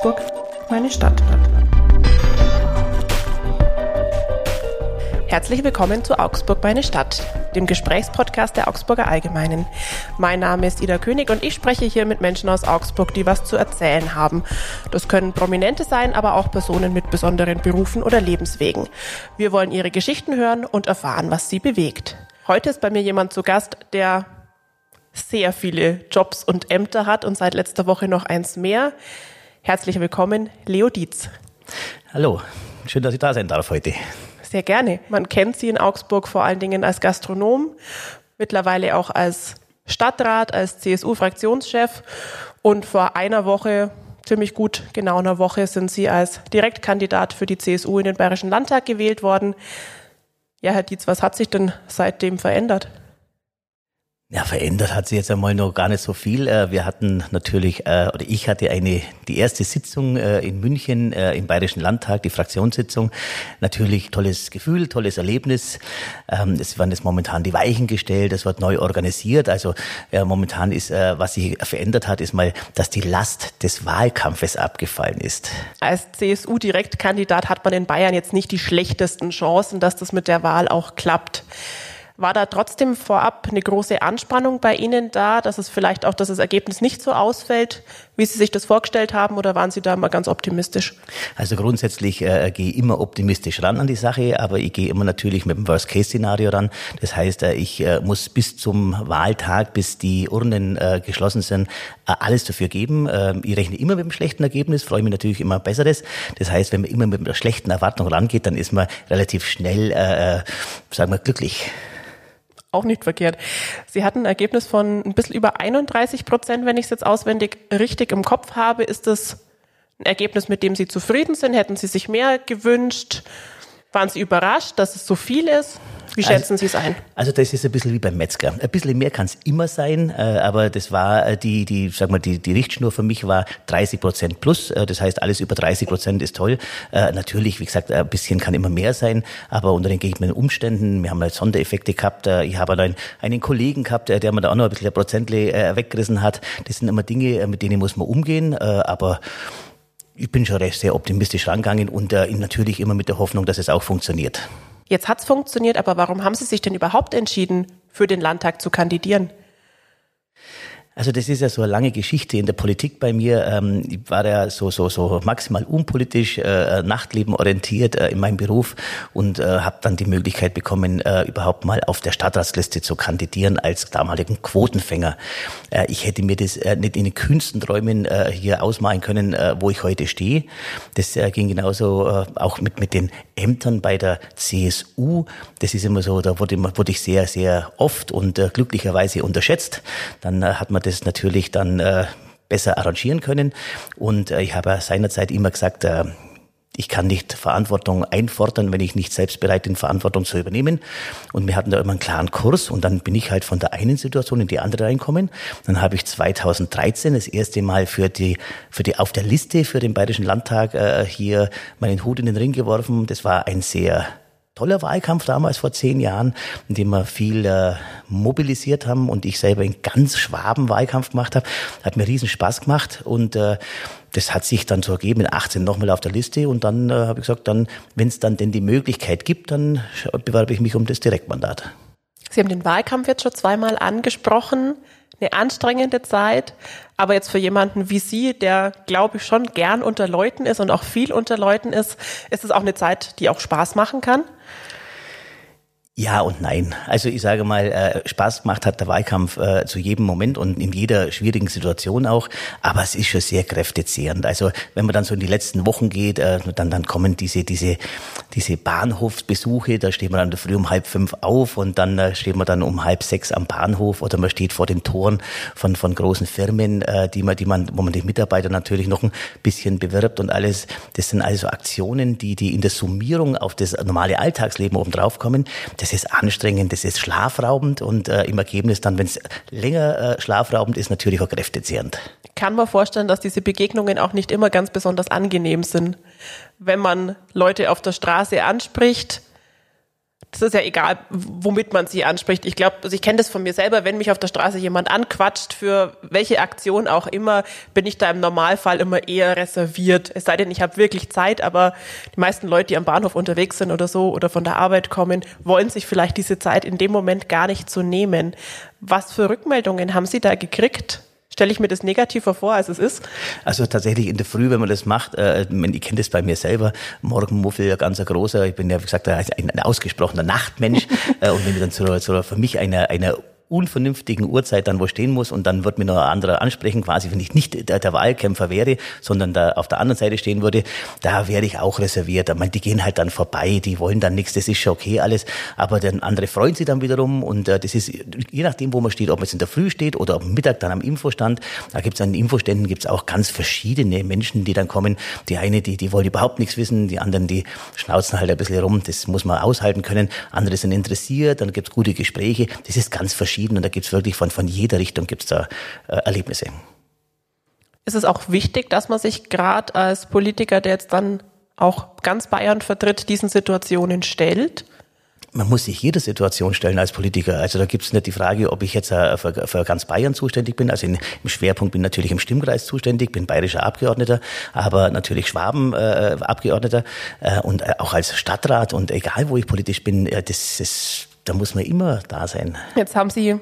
Augsburg, meine Stadt. Herzlich willkommen zu Augsburg, meine Stadt, dem Gesprächspodcast der Augsburger Allgemeinen. Mein Name ist Ida König und ich spreche hier mit Menschen aus Augsburg, die was zu erzählen haben. Das können Prominente sein, aber auch Personen mit besonderen Berufen oder Lebenswegen. Wir wollen ihre Geschichten hören und erfahren, was sie bewegt. Heute ist bei mir jemand zu Gast, der sehr viele Jobs und Ämter hat und seit letzter Woche noch eins mehr. Herzlich willkommen, Leo Dietz. Hallo, schön, dass ich da sein darf heute. Sehr gerne. Man kennt Sie in Augsburg vor allen Dingen als Gastronom, mittlerweile auch als Stadtrat, als CSU-Fraktionschef und vor einer Woche, ziemlich gut genau einer Woche, sind Sie als Direktkandidat für die CSU in den Bayerischen Landtag gewählt worden. Ja, Herr Dietz, was hat sich denn seitdem verändert? Ja, verändert hat sich jetzt einmal noch gar nicht so viel. Äh, wir hatten natürlich, äh, oder ich hatte eine, die erste Sitzung äh, in München im Bayerischen Landtag, die Fraktionssitzung. Natürlich tolles Gefühl, tolles Erlebnis. Ähm, es werden jetzt momentan die Weichen gestellt, es wird neu organisiert. Also momentan ist, was sich verändert hat, ist mal, dass die Last des Wahlkampfes abgefallen ist. Als CSU-Direktkandidat hat man in Bayern jetzt nicht die schlechtesten Chancen, dass das mit der Wahl auch klappt. War da trotzdem vorab eine große Anspannung bei Ihnen da, dass es vielleicht auch, dass das Ergebnis nicht so ausfällt, wie Sie sich das vorgestellt haben, oder waren Sie da mal ganz optimistisch? Also grundsätzlich äh, gehe ich immer optimistisch ran an die Sache, aber ich gehe immer natürlich mit dem Worst-Case-Szenario ran. Das heißt, äh, ich äh, muss bis zum Wahltag, bis die Urnen äh, geschlossen sind, äh, alles dafür geben. Ähm, ich rechne immer mit einem schlechten Ergebnis, freue mich natürlich immer Besseres. Das heißt, wenn man immer mit einer schlechten Erwartung rangeht, dann ist man relativ schnell, äh, sagen wir, glücklich auch nicht verkehrt. Sie hatten ein Ergebnis von ein bisschen über 31 Prozent, wenn ich es jetzt auswendig richtig im Kopf habe. Ist das ein Ergebnis, mit dem Sie zufrieden sind? Hätten Sie sich mehr gewünscht? Waren Sie überrascht, dass es so viel ist? Wie also schätzen also, Sie es ein? Also das ist ein bisschen wie beim Metzger. Ein bisschen mehr kann es immer sein, äh, aber das war äh, die, die, sag mal, die, die Richtschnur für mich war 30 Prozent plus. Äh, das heißt, alles über 30 Prozent ist toll. Natürlich, wie gesagt, ein bisschen kann immer mehr sein, aber unter den gegebenen Umständen, wir haben halt Sondereffekte gehabt. Ich habe einen, einen Kollegen gehabt, der mir da auch noch ein bisschen ein Prozentle weggerissen hat. Das sind immer Dinge, mit denen muss man umgehen, aber ich bin schon recht sehr optimistisch rangegangen und natürlich immer mit der Hoffnung, dass es auch funktioniert. Jetzt hat es funktioniert, aber warum haben Sie sich denn überhaupt entschieden, für den Landtag zu kandidieren? Also das ist ja so eine lange Geschichte in der Politik bei mir. Ähm, ich war ja so so so maximal unpolitisch, äh, Nachtleben orientiert äh, in meinem Beruf und äh, habe dann die Möglichkeit bekommen, überhaupt mal auf der Stadtratsliste zu kandidieren als damaligen Quotenfänger. Ich hätte mir das nicht in den kühnsten Träumen hier ausmalen können, wo ich heute stehe. Das ging genauso auch mit mit den Ämtern bei der CSU. Das ist immer so, da wurde, wurde ich sehr sehr oft und glücklicherweise unterschätzt. Dann hat man das das natürlich dann äh, besser arrangieren können. Und äh, ich habe seinerzeit immer gesagt, äh, ich kann nicht Verantwortung einfordern, wenn ich nicht selbst bereit bin, Verantwortung zu übernehmen. Und wir hatten da immer einen klaren Kurs und dann bin ich halt von der einen Situation in die andere reinkommen. Dann habe ich 2013 das erste Mal für die, für die auf der Liste für den Bayerischen Landtag äh, hier meinen Hut in den Ring geworfen. Das war ein sehr toller Wahlkampf damals vor zehn Jahren, in dem wir viel äh, mobilisiert haben und ich selber einen ganz schwaben Wahlkampf gemacht habe. Hat mir riesen Spaß gemacht und äh, das hat sich dann so ergeben, in 18 nochmal auf der Liste und dann äh, habe ich gesagt, dann, wenn es dann denn die Möglichkeit gibt, dann bewerbe ich mich um das Direktmandat. Sie haben den Wahlkampf jetzt schon zweimal angesprochen eine anstrengende Zeit. Aber jetzt für jemanden wie Sie, der, glaube ich, schon gern unter Leuten ist und auch viel unter Leuten ist, ist es auch eine Zeit, die auch Spaß machen kann? Ja und nein. Also ich sage mal, äh, Spaß gemacht hat der Wahlkampf äh, zu jedem Moment und in jeder schwierigen Situation auch. Aber es ist schon sehr kräftezehrend. Also wenn man dann so in die letzten Wochen geht, äh, dann dann kommen diese diese diese Bahnhofsbesuche. Da steht man dann früh um halb fünf auf und dann äh, steht man dann um halb sechs am Bahnhof oder man steht vor den Toren von von großen Firmen, äh, die man die man wo man die Mitarbeiter natürlich noch ein bisschen bewirbt und alles. Das sind also Aktionen, die die in der Summierung auf das normale Alltagsleben oben drauf kommen. Das das ist anstrengend, das ist schlafraubend und äh, im Ergebnis dann, wenn es länger äh, schlafraubend ist, natürlich auch kräftezehrend. Kann man vorstellen, dass diese Begegnungen auch nicht immer ganz besonders angenehm sind, wenn man Leute auf der Straße anspricht, das ist ja egal, womit man sie anspricht. Ich glaube, also ich kenne das von mir selber, wenn mich auf der Straße jemand anquatscht, für welche Aktion auch immer, bin ich da im Normalfall immer eher reserviert. Es sei denn, ich habe wirklich Zeit, aber die meisten Leute, die am Bahnhof unterwegs sind oder so oder von der Arbeit kommen, wollen sich vielleicht diese Zeit in dem Moment gar nicht so nehmen. Was für Rückmeldungen haben Sie da gekriegt? Stelle ich mir das negativer vor, als es ist? Also tatsächlich in der Früh, wenn man das macht, äh, ich kenne das bei mir selber, Morgenmuffel, ja ganz ein großer, ich bin ja, wie gesagt, ein, ein ausgesprochener Nachtmensch äh, und wenn ich dann so, so für mich eine, eine unvernünftigen Uhrzeit dann wo stehen muss und dann wird mir noch ein anderer ansprechen, quasi wenn ich nicht der, der Wahlkämpfer wäre, sondern da auf der anderen Seite stehen würde, da wäre ich auch reserviert. Ich meine, die gehen halt dann vorbei, die wollen dann nichts, das ist schon okay alles, aber dann andere freuen sich dann wiederum und äh, das ist je nachdem, wo man steht, ob man jetzt in der Früh steht oder am Mittag dann am Infostand, da gibt es an den Infoständen gibt's auch ganz verschiedene Menschen, die dann kommen. Die eine, die, die wollen überhaupt nichts wissen, die anderen, die schnauzen halt ein bisschen rum, das muss man aushalten können. Andere sind interessiert, dann gibt's gute Gespräche, das ist ganz verschieden verschieden und da gibt es wirklich von, von jeder Richtung gibt's da äh, Erlebnisse. Ist es auch wichtig, dass man sich gerade als Politiker, der jetzt dann auch ganz Bayern vertritt, diesen Situationen stellt? man muss sich jeder Situation stellen als Politiker. Also da gibt es nicht die Frage, ob ich jetzt äh, für, für ganz Bayern zuständig bin. Also in, im Schwerpunkt bin ich natürlich im Stimmkreis zuständig, bin bayerischer Abgeordneter, aber natürlich Schwaben äh, Abgeordneter äh, und äh, auch als Stadtrat und egal wo ich politisch bin, äh, das ist da muss man immer da sein. Jetzt haben Sie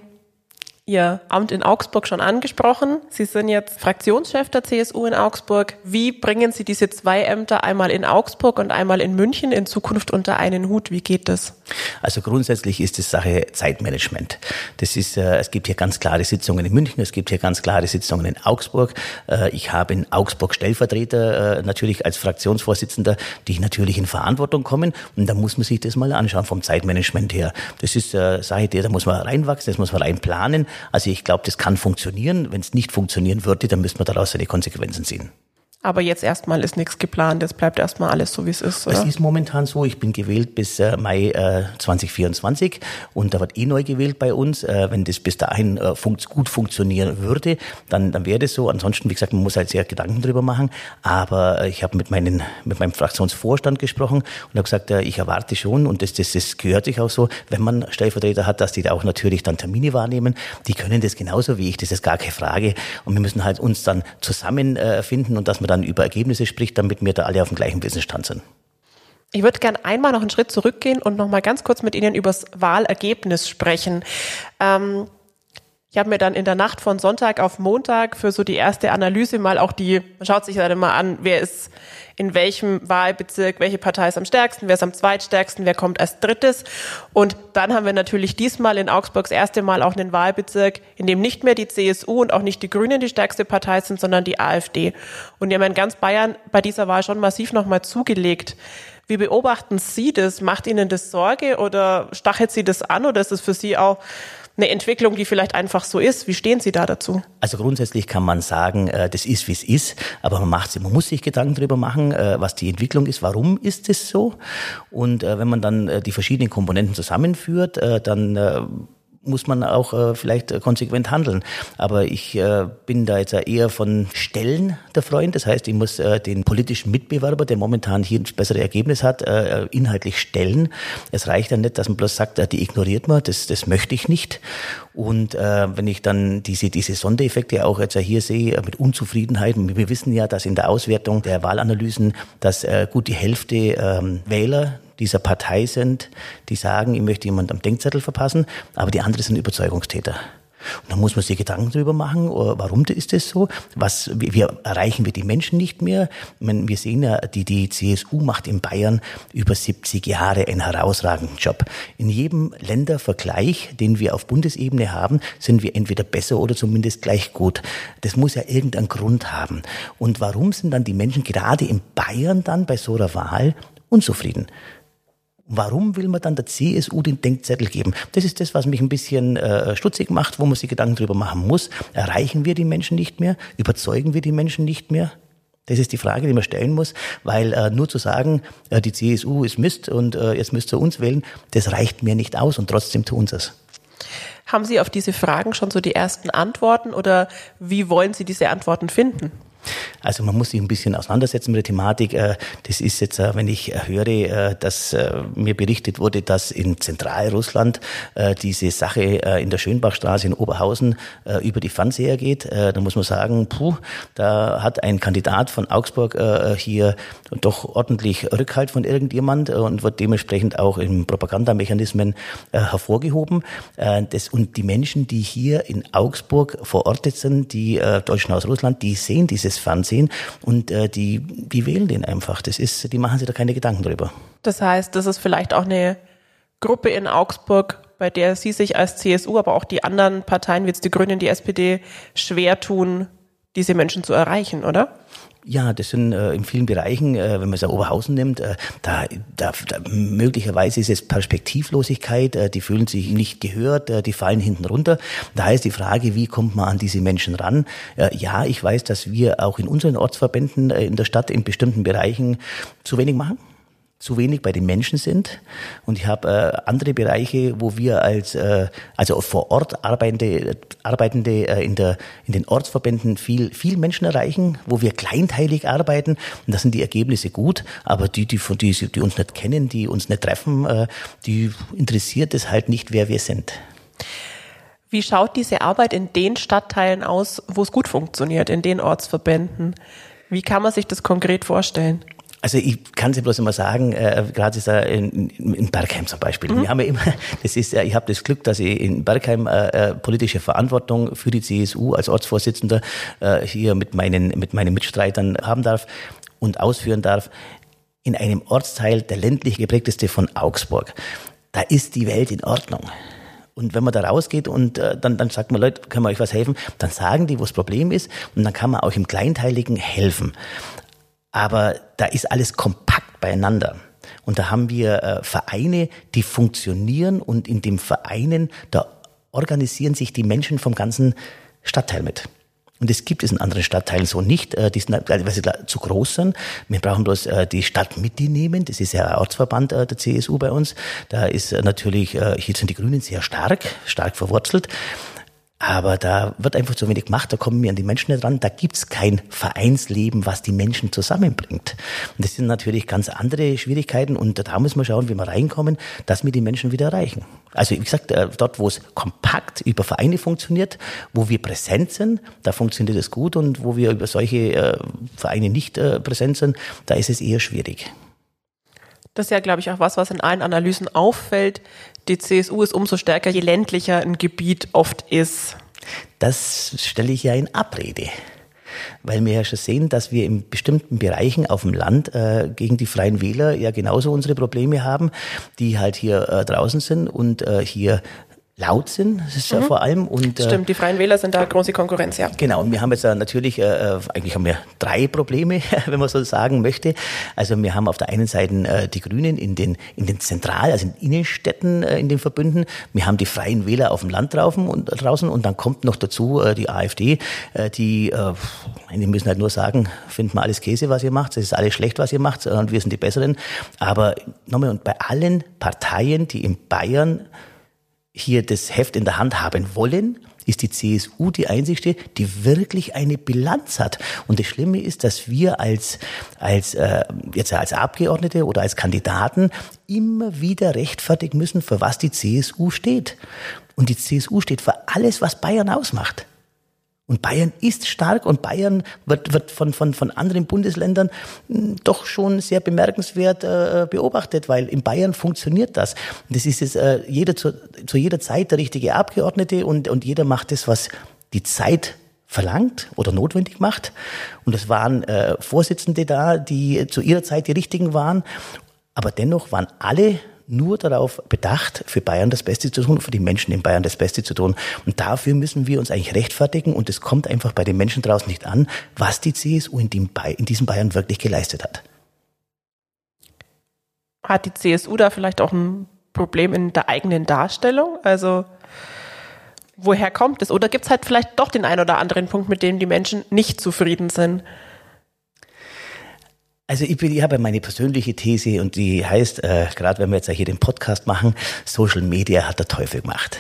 Ihr Amt in Augsburg schon angesprochen. Sie sind jetzt Fraktionschef der CSU in Augsburg. Wie bringen Sie diese zwei Ämter einmal in Augsburg und einmal in München in Zukunft unter einen Hut? Wie geht das? Also grundsätzlich ist es Sache Zeitmanagement. Das ist, äh, es gibt hier ganz klare Sitzungen in München, es gibt hier ganz klare Sitzungen in Augsburg. Äh, ich habe in Augsburg Stellvertreter, äh, natürlich als Fraktionsvorsitzender, die natürlich in Verantwortung kommen. Und da muss man sich das mal anschauen vom Zeitmanagement her. Das ist äh, Sache, da muss man reinwachsen, das muss man reinplanen. Also ich glaube, das kann funktionieren. Wenn es nicht funktionieren würde, dann müsste man daraus seine Konsequenzen ziehen. Aber jetzt erstmal ist nichts geplant, es bleibt erstmal alles so, wie es ist. Oder? Es ist momentan so, ich bin gewählt bis äh, Mai äh, 2024 und da wird eh neu gewählt bei uns. Äh, wenn das bis dahin äh, funkt, gut funktionieren würde, dann, dann wäre das so. Ansonsten, wie gesagt, man muss halt sehr Gedanken drüber machen. Aber äh, ich habe mit, meinen, mit meinem Fraktionsvorstand gesprochen und habe gesagt, äh, ich erwarte schon, und das, das, das gehört sich auch so, wenn man Stellvertreter hat, dass die da auch natürlich dann Termine wahrnehmen. Die können das genauso wie ich, das ist gar keine Frage. Und wir müssen halt uns dann zusammenfinden und dass wir dann über Ergebnisse spricht, damit wir da alle auf dem gleichen Wissensstand sind. Ich würde gerne einmal noch einen Schritt zurückgehen und noch mal ganz kurz mit Ihnen über das Wahlergebnis sprechen. Ähm, ich habe mir dann in der Nacht von Sonntag auf Montag für so die erste Analyse mal auch die, man schaut sich dann mal an, wer ist in welchem Wahlbezirk, welche Partei ist am stärksten, wer ist am zweitstärksten, wer kommt als drittes. Und dann haben wir natürlich diesmal in Augsburg das erste Mal auch einen Wahlbezirk, in dem nicht mehr die CSU und auch nicht die Grünen die stärkste Partei sind, sondern die AfD. Und die haben in ganz Bayern bei dieser Wahl schon massiv nochmal zugelegt. Wie beobachten Sie das? Macht Ihnen das Sorge oder stachelt Sie das an oder ist es für Sie auch eine Entwicklung, die vielleicht einfach so ist. Wie stehen Sie da dazu? Also grundsätzlich kann man sagen, äh, das ist, wie es ist, aber man macht man muss sich Gedanken darüber machen, äh, was die Entwicklung ist, warum ist es so? Und äh, wenn man dann die verschiedenen Komponenten zusammenführt, dann muss man auch äh, vielleicht äh, konsequent handeln. Aber ich äh, bin da jetzt eher von Stellen der Freund. Das heißt, ich muss äh, den politischen Mitbewerber, der momentan hier ein besseres Ergebnis hat, äh, inhaltlich stellen. Es reicht ja nicht, dass man bloß sagt, äh, die ignoriert man. Das, das möchte ich nicht. Und äh, wenn ich dann diese, diese Sondereffekte auch jetzt hier sehe, äh, mit Unzufriedenheit, wir wissen ja, dass in der Auswertung der Wahlanalysen, dass äh, gut die Hälfte ähm, Wähler dieser Partei sind, die sagen, ich möchte jemand am Denkzettel verpassen, aber die anderen sind Überzeugungstäter. Und dann muss man sich Gedanken darüber machen, oh, warum ist das so? Was, wie erreichen wir die Menschen nicht mehr? Meine, wir sehen ja, die, die CSU macht in Bayern über 70 Jahre einen herausragenden Job. In jedem Ländervergleich, den wir auf Bundesebene haben, sind wir entweder besser oder zumindest gleich gut. Das muss ja irgendeinen Grund haben. Und warum sind dann die Menschen gerade in Bayern dann bei so einer Wahl unzufrieden? Warum will man dann der CSU den Denkzettel geben? Das ist das, was mich ein bisschen äh, stutzig macht, wo man sich Gedanken drüber machen muss. Erreichen wir die Menschen nicht mehr? Überzeugen wir die Menschen nicht mehr? Das ist die Frage, die man stellen muss, weil äh, nur zu sagen, äh, die CSU ist Mist und äh, jetzt müsst ihr uns wählen, das reicht mir nicht aus und trotzdem tun sie es. Haben Sie auf diese Fragen schon so die ersten Antworten oder wie wollen Sie diese Antworten finden? Also man muss sich ein bisschen auseinandersetzen mit der Thematik. Äh, das ist jetzt, äh, wenn ich höre, äh, dass mir berichtet wurde, dass in Zentralrussland diese Sache in der Schönbachstraße in Oberhausen über die Fernseher geht, da muss man sagen, puh, da hat ein Kandidat von Augsburg hier doch ordentlich Rückhalt von irgendjemand und wird dementsprechend auch in Propagandamechanismen hervorgehoben. Und die Menschen, die hier in Augsburg verortet sind, die Deutschen aus Russland, die sehen dieses Fernsehen und äh, die, die wählen den einfach. Das ist, die machen sich da keine Gedanken drüber. Das heißt, das ist vielleicht auch eine Gruppe in Augsburg, bei der Sie sich als CSU, aber auch die anderen Parteien wie jetzt die Grünen, die SPD schwer tun, diese Menschen zu erreichen, oder? Ja, das sind äh, in vielen Bereichen, äh, wenn man es ja Oberhausen nimmt, äh, da, da, da möglicherweise ist es Perspektivlosigkeit, äh, die fühlen sich nicht gehört, äh, die fallen hinten runter. Da ist die Frage, wie kommt man an diese Menschen ran? Äh, ja, ich weiß, dass wir auch in unseren Ortsverbänden äh, in der Stadt in bestimmten Bereichen zu wenig machen zu wenig bei den Menschen sind. Und ich habe äh, andere Bereiche, wo wir als äh, also vor Ort arbeitende, arbeitende äh, in der in den Ortsverbänden viel viel Menschen erreichen, wo wir kleinteilig arbeiten. Und da sind die Ergebnisse gut, aber die die von die, die uns nicht kennen, die uns nicht treffen, äh, die interessiert es halt nicht, wer wir sind. Wie schaut diese Arbeit in den Stadtteilen aus, wo es gut funktioniert, in den Ortsverbänden? Wie kann man sich das konkret vorstellen? Also ich kann es bloß immer sagen, äh, gerade ist in, in Bergheim zum Beispiel. Mhm. Wir haben ja immer, das ist ja, ich habe das Glück, dass ich in Bergheim äh, äh, politische Verantwortung für die CSU als Ortsvorsitzender äh, hier mit meinen mit meinen Mitstreitern haben darf und ausführen darf. In einem Ortsteil, der ländlich geprägteste von Augsburg, da ist die Welt in Ordnung. Und wenn man da rausgeht und äh, dann, dann sagt man, Leute, können wir euch was helfen? Dann sagen die, wo das Problem ist und dann kann man auch im Kleinteiligen helfen aber da ist alles kompakt beieinander. Und da haben wir äh, Vereine, die funktionieren und in den Vereinen, da organisieren sich die Menschen vom ganzen Stadtteil mit. Und das gibt es in anderen Stadtteilen so nicht. Äh, die sind, weil sie zu groß sind. Wir brauchen bloß äh, die Stadt mit nehmen. Das ist ja Ortsverband äh, der CSU bei uns. Da ist natürlich, hier sind die Grünen sehr stark, stark verwurzelt. Aber da wird einfach zu wenig gemacht, da kommen wir an die Menschen nicht ran. Da gibt's kein Vereinsleben, was die Menschen zusammenbringt. Und das sind natürlich ganz andere Schwierigkeiten und da müssen wir schauen, wie wir reinkommen, dass wir die Menschen wieder erreichen. Also wie gesagt, äh, dort, wo es kompakt über Vereine funktioniert, wo wir präsent sind, da funktioniert es gut und wo wir über solche äh, Vereine nicht äh, präsent sind, da ist es eher schwierig. Das ist ja, glaube ich, auch was, was in allen Analysen auffällt. Die CSU ist umso stärker, je ländlicher ein Gebiet oft ist. Das stelle ich ja in Abrede weil wir ja schon sehen, dass wir in bestimmten Bereichen auf dem Land äh, gegen die Freien Wähler ja genauso unsere Probleme haben, die halt hier äh, draußen sind und äh, hier laut sind, das ist mhm. ja vor allem. Und, äh, Stimmt, die Freien Wähler sind da große Konkurrenz, ja. Genau, und wir haben jetzt äh, natürlich, äh, eigentlich haben wir drei Probleme, wenn man so sagen möchte. Also wir haben auf der einen Seite äh, die Grünen in den, in den Zentral-, also in Innenstädten, äh, in den Verbünden. Wir haben die Freien Wähler auf dem Land draußen und, draußen und dann kommt noch dazu äh, die AfD, äh, die, äh, die müssen halt nur sagen, finden wir alles Käse, was ihr macht, es ist alles schlecht, was ihr macht und wir sind die Besseren. Aber nochmal, und bei allen Parteien, die in Bayern hier das Heft in der Hand haben wollen, ist die CSU die einzigste, die wirklich eine Bilanz hat. Und das Schlimme ist, dass wir als als äh, jetzt als Abgeordnete oder als Kandidaten immer wieder rechtfertigen müssen, für was die CSU steht. Und die CSU steht für alles, was Bayern ausmacht. Und Bayern ist stark und Bayern wird, wird von, von, von anderen Bundesländern hm, doch schon sehr bemerkenswert äh, beobachtet, weil in Bayern funktioniert das. Das ist jetzt äh, jeder zu, zu jeder Zeit der richtige Abgeordnete und, und jeder macht das, was die Zeit verlangt oder notwendig macht. Und es waren äh, Vorsitzende da, die zu ihrer Zeit die richtigen waren. Aber dennoch waren alle nur darauf bedacht, für Bayern das Beste zu tun, für die Menschen in Bayern das Beste zu tun. Und dafür müssen wir uns eigentlich rechtfertigen und es kommt einfach bei den Menschen draußen nicht an, was die CSU in, dem in diesem Bayern wirklich geleistet hat. Hat die CSU da vielleicht auch ein Problem in der eigenen Darstellung? Also woher kommt es? Oder gibt es halt vielleicht doch den einen oder anderen Punkt, mit dem die Menschen nicht zufrieden sind? Also ich, bin, ich habe meine persönliche These und die heißt, äh, gerade wenn wir jetzt hier den Podcast machen, Social Media hat der Teufel gemacht.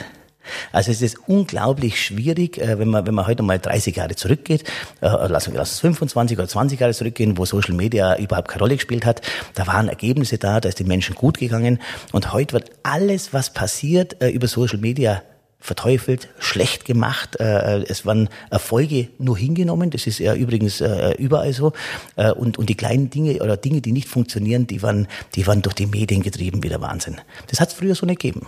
Also es ist unglaublich schwierig, äh, wenn man, wenn man heute mal 30 Jahre zurückgeht, äh, lass uns 25 oder 20 Jahre zurückgehen, wo Social Media überhaupt keine Rolle gespielt hat. Da waren Ergebnisse da, da ist den Menschen gut gegangen. Und heute wird alles, was passiert, äh, über Social Media verteufelt, schlecht gemacht. Es waren Erfolge nur hingenommen. Das ist ja übrigens überall so. Und, und die kleinen Dinge oder Dinge, die nicht funktionieren, die waren, die waren durch die Medien getrieben wie der Wahnsinn. Das hat es früher so nicht gegeben.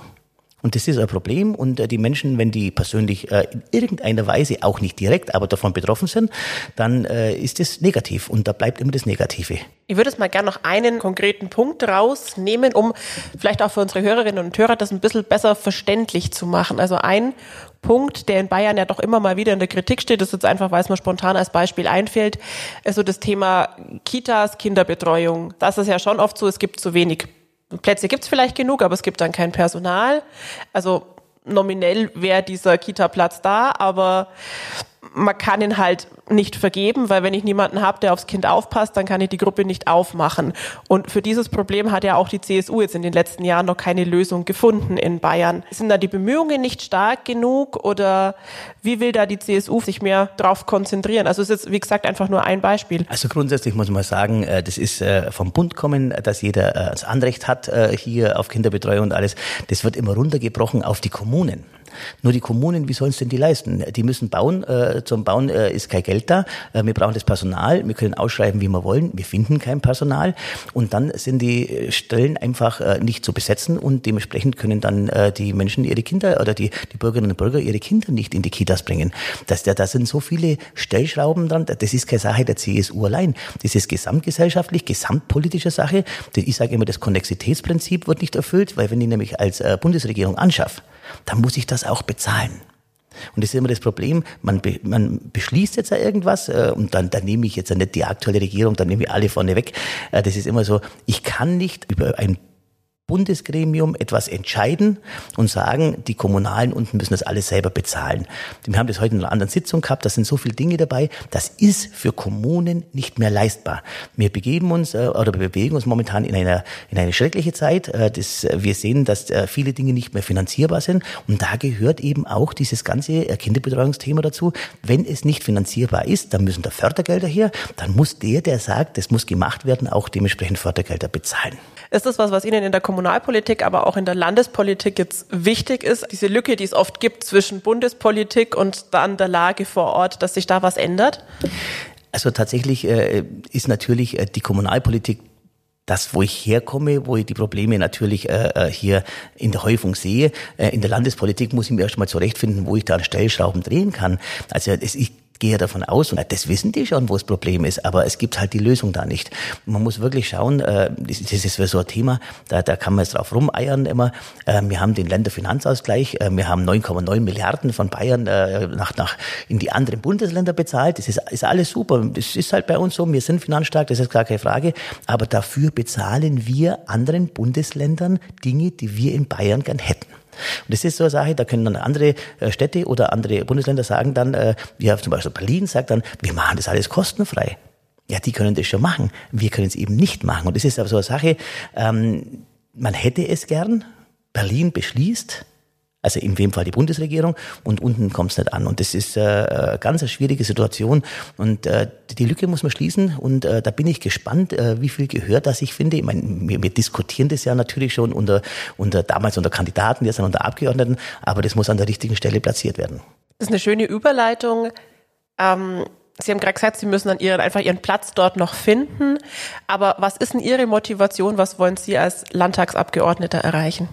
Und das ist ein Problem. Und äh, die Menschen, wenn die persönlich äh, in irgendeiner Weise, auch nicht direkt, aber davon betroffen sind, dann äh, ist es negativ. Und da bleibt immer das Negative. Ich würde es mal gerne noch einen konkreten Punkt rausnehmen, um vielleicht auch für unsere Hörerinnen und Hörer das ein bisschen besser verständlich zu machen. Also ein Punkt, der in Bayern ja doch immer mal wieder in der Kritik steht, das ist jetzt einfach, weil es mir spontan als Beispiel einfällt, ist so das Thema Kitas, Kinderbetreuung. Das ist ja schon oft so, es gibt zu wenig Plätze gibt es vielleicht genug, aber es gibt dann kein Personal. Also nominell wäre dieser Kita-Platz da, aber man kann ihn halt nicht vergeben, weil wenn ich niemanden habe, der aufs Kind aufpasst, dann kann ich die Gruppe nicht aufmachen. Und für dieses Problem hat ja auch die CSU jetzt in den letzten Jahren noch keine Lösung gefunden in Bayern. Sind da die Bemühungen nicht stark genug oder wie will da die CSU sich mehr drauf konzentrieren? Also es ist, wie gesagt, einfach nur ein Beispiel. Also grundsätzlich muss man sagen, äh, das ist äh, vom Bund kommen, dass jeder äh, das Anrecht hat hier auf Kinderbetreuung und alles. Das wird immer runtergebrochen auf die Kommunen. Nur die Kommunen, wie sollen es denn die leisten? Die müssen bauen. Äh, zum Bauen äh, ist kein Geld da. Äh, wir brauchen das Personal. Wir können ausschreiben, wie wir wollen. Wir finden kein Personal. Und dann sind die äh, Stellen einfach äh, nicht zu besetzen und dementsprechend können dann äh, die Menschen ihre Kinder oder die, die Bürgerinnen und Bürger ihre Kinder nicht in die Kitas bringen. Da, da sind so viele Stellschrauben dran. Das ist keine Sache der CSU allein. Das ist gesamtgesellschaftlich, gesamtpolitische Sache. Ich sage immer, das Konnexitätsprinzip wird nicht erfüllt, weil wenn ich nämlich als Bundesregierung anschaffe, dann muss ich das auch bezahlen. Und das ist immer das Problem, man, be, man beschließt jetzt ja irgendwas äh, und dann, dann nehme ich jetzt ja nicht die aktuelle Regierung, dann nehme ich alle vorne weg. Äh, das ist immer so, ich kann nicht über ein Bundesgremium etwas entscheiden und sagen, die Kommunalen unten müssen das alles selber bezahlen. Wir haben das heute in einer anderen Sitzung gehabt, da sind so viele Dinge dabei, das ist für Kommunen nicht mehr leistbar. Wir begeben uns äh, oder wir bewegen uns momentan in einer in eine schreckliche Zeit. Äh, das, wir sehen, dass äh, viele Dinge nicht mehr finanzierbar sind und da gehört eben auch dieses ganze Kinderbetreuungsthema dazu. Wenn es nicht finanzierbar ist, dann müssen da Fördergelder her, dann muss der, der sagt, das muss gemacht werden, auch dementsprechend Fördergelder bezahlen. Ist das was, was Ihnen in der Kommunalpolitik, aber auch in der Landespolitik jetzt wichtig ist? Diese Lücke, die es oft gibt zwischen Bundespolitik und dann der Lage vor Ort, dass sich da was ändert? Also tatsächlich äh, ist natürlich äh, die Kommunalpolitik das, wo ich herkomme, wo ich die Probleme natürlich äh, äh hier in der Häufung sehe. Äh, in der Landespolitik muss ich mir erstmal zurechtfinden, wo ich da an Stellschrauben drehen kann. Also es, ich gehe davon aus, und das wissen die schon, wo das Problem ist, aber es gibt halt die Lösung da nicht. Man muss wirklich schauen, äh, das ist so ein Thema, da, da kann man jetzt drauf rumeiern immer. Äh, wir haben den Länderfinanzausgleich, äh, wir haben 9,9 Milliarden von Bayern nach, nach in die anderen Bundesländer bezahlt. Das ist, ist alles super. Das ist halt bei uns so, wir sind finanzstark, das ist gar keine Frage. Aber dafür bezahlen wir anderen Bundesländern Dinge, die wir in Bayern gern hätten. Und das ist so eine Sache, da können dann andere äh, Städte oder andere Bundesländer sagen dann, äh, ja zum Beispiel Berlin sagt dann, wir machen das alles kostenfrei. Ja, die können das schon machen. Wir können es eben nicht machen. Und das ist aber so eine Sache, ähm, man hätte es gern. Berlin beschließt, also in dem Fall die Bundesregierung und unten kommt es nicht an. Und das ist äh, eine ganz eine schwierige Situation und äh, die Lücke muss man schließen und äh, da bin ich gespannt, äh, wie viel Gehör das ich finde. Ich meine, wir, wir diskutieren das ja natürlich schon unter, unter damals unter Kandidaten, jetzt unter Abgeordneten, aber das muss an der richtigen Stelle platziert werden. Das ist eine schöne Überleitung. Ähm Sie haben gerade gesagt, Sie müssen dann ihren, einfach Ihren Platz dort noch finden. Aber was ist denn Ihre Motivation? Was wollen Sie als Landtagsabgeordneter erreichen?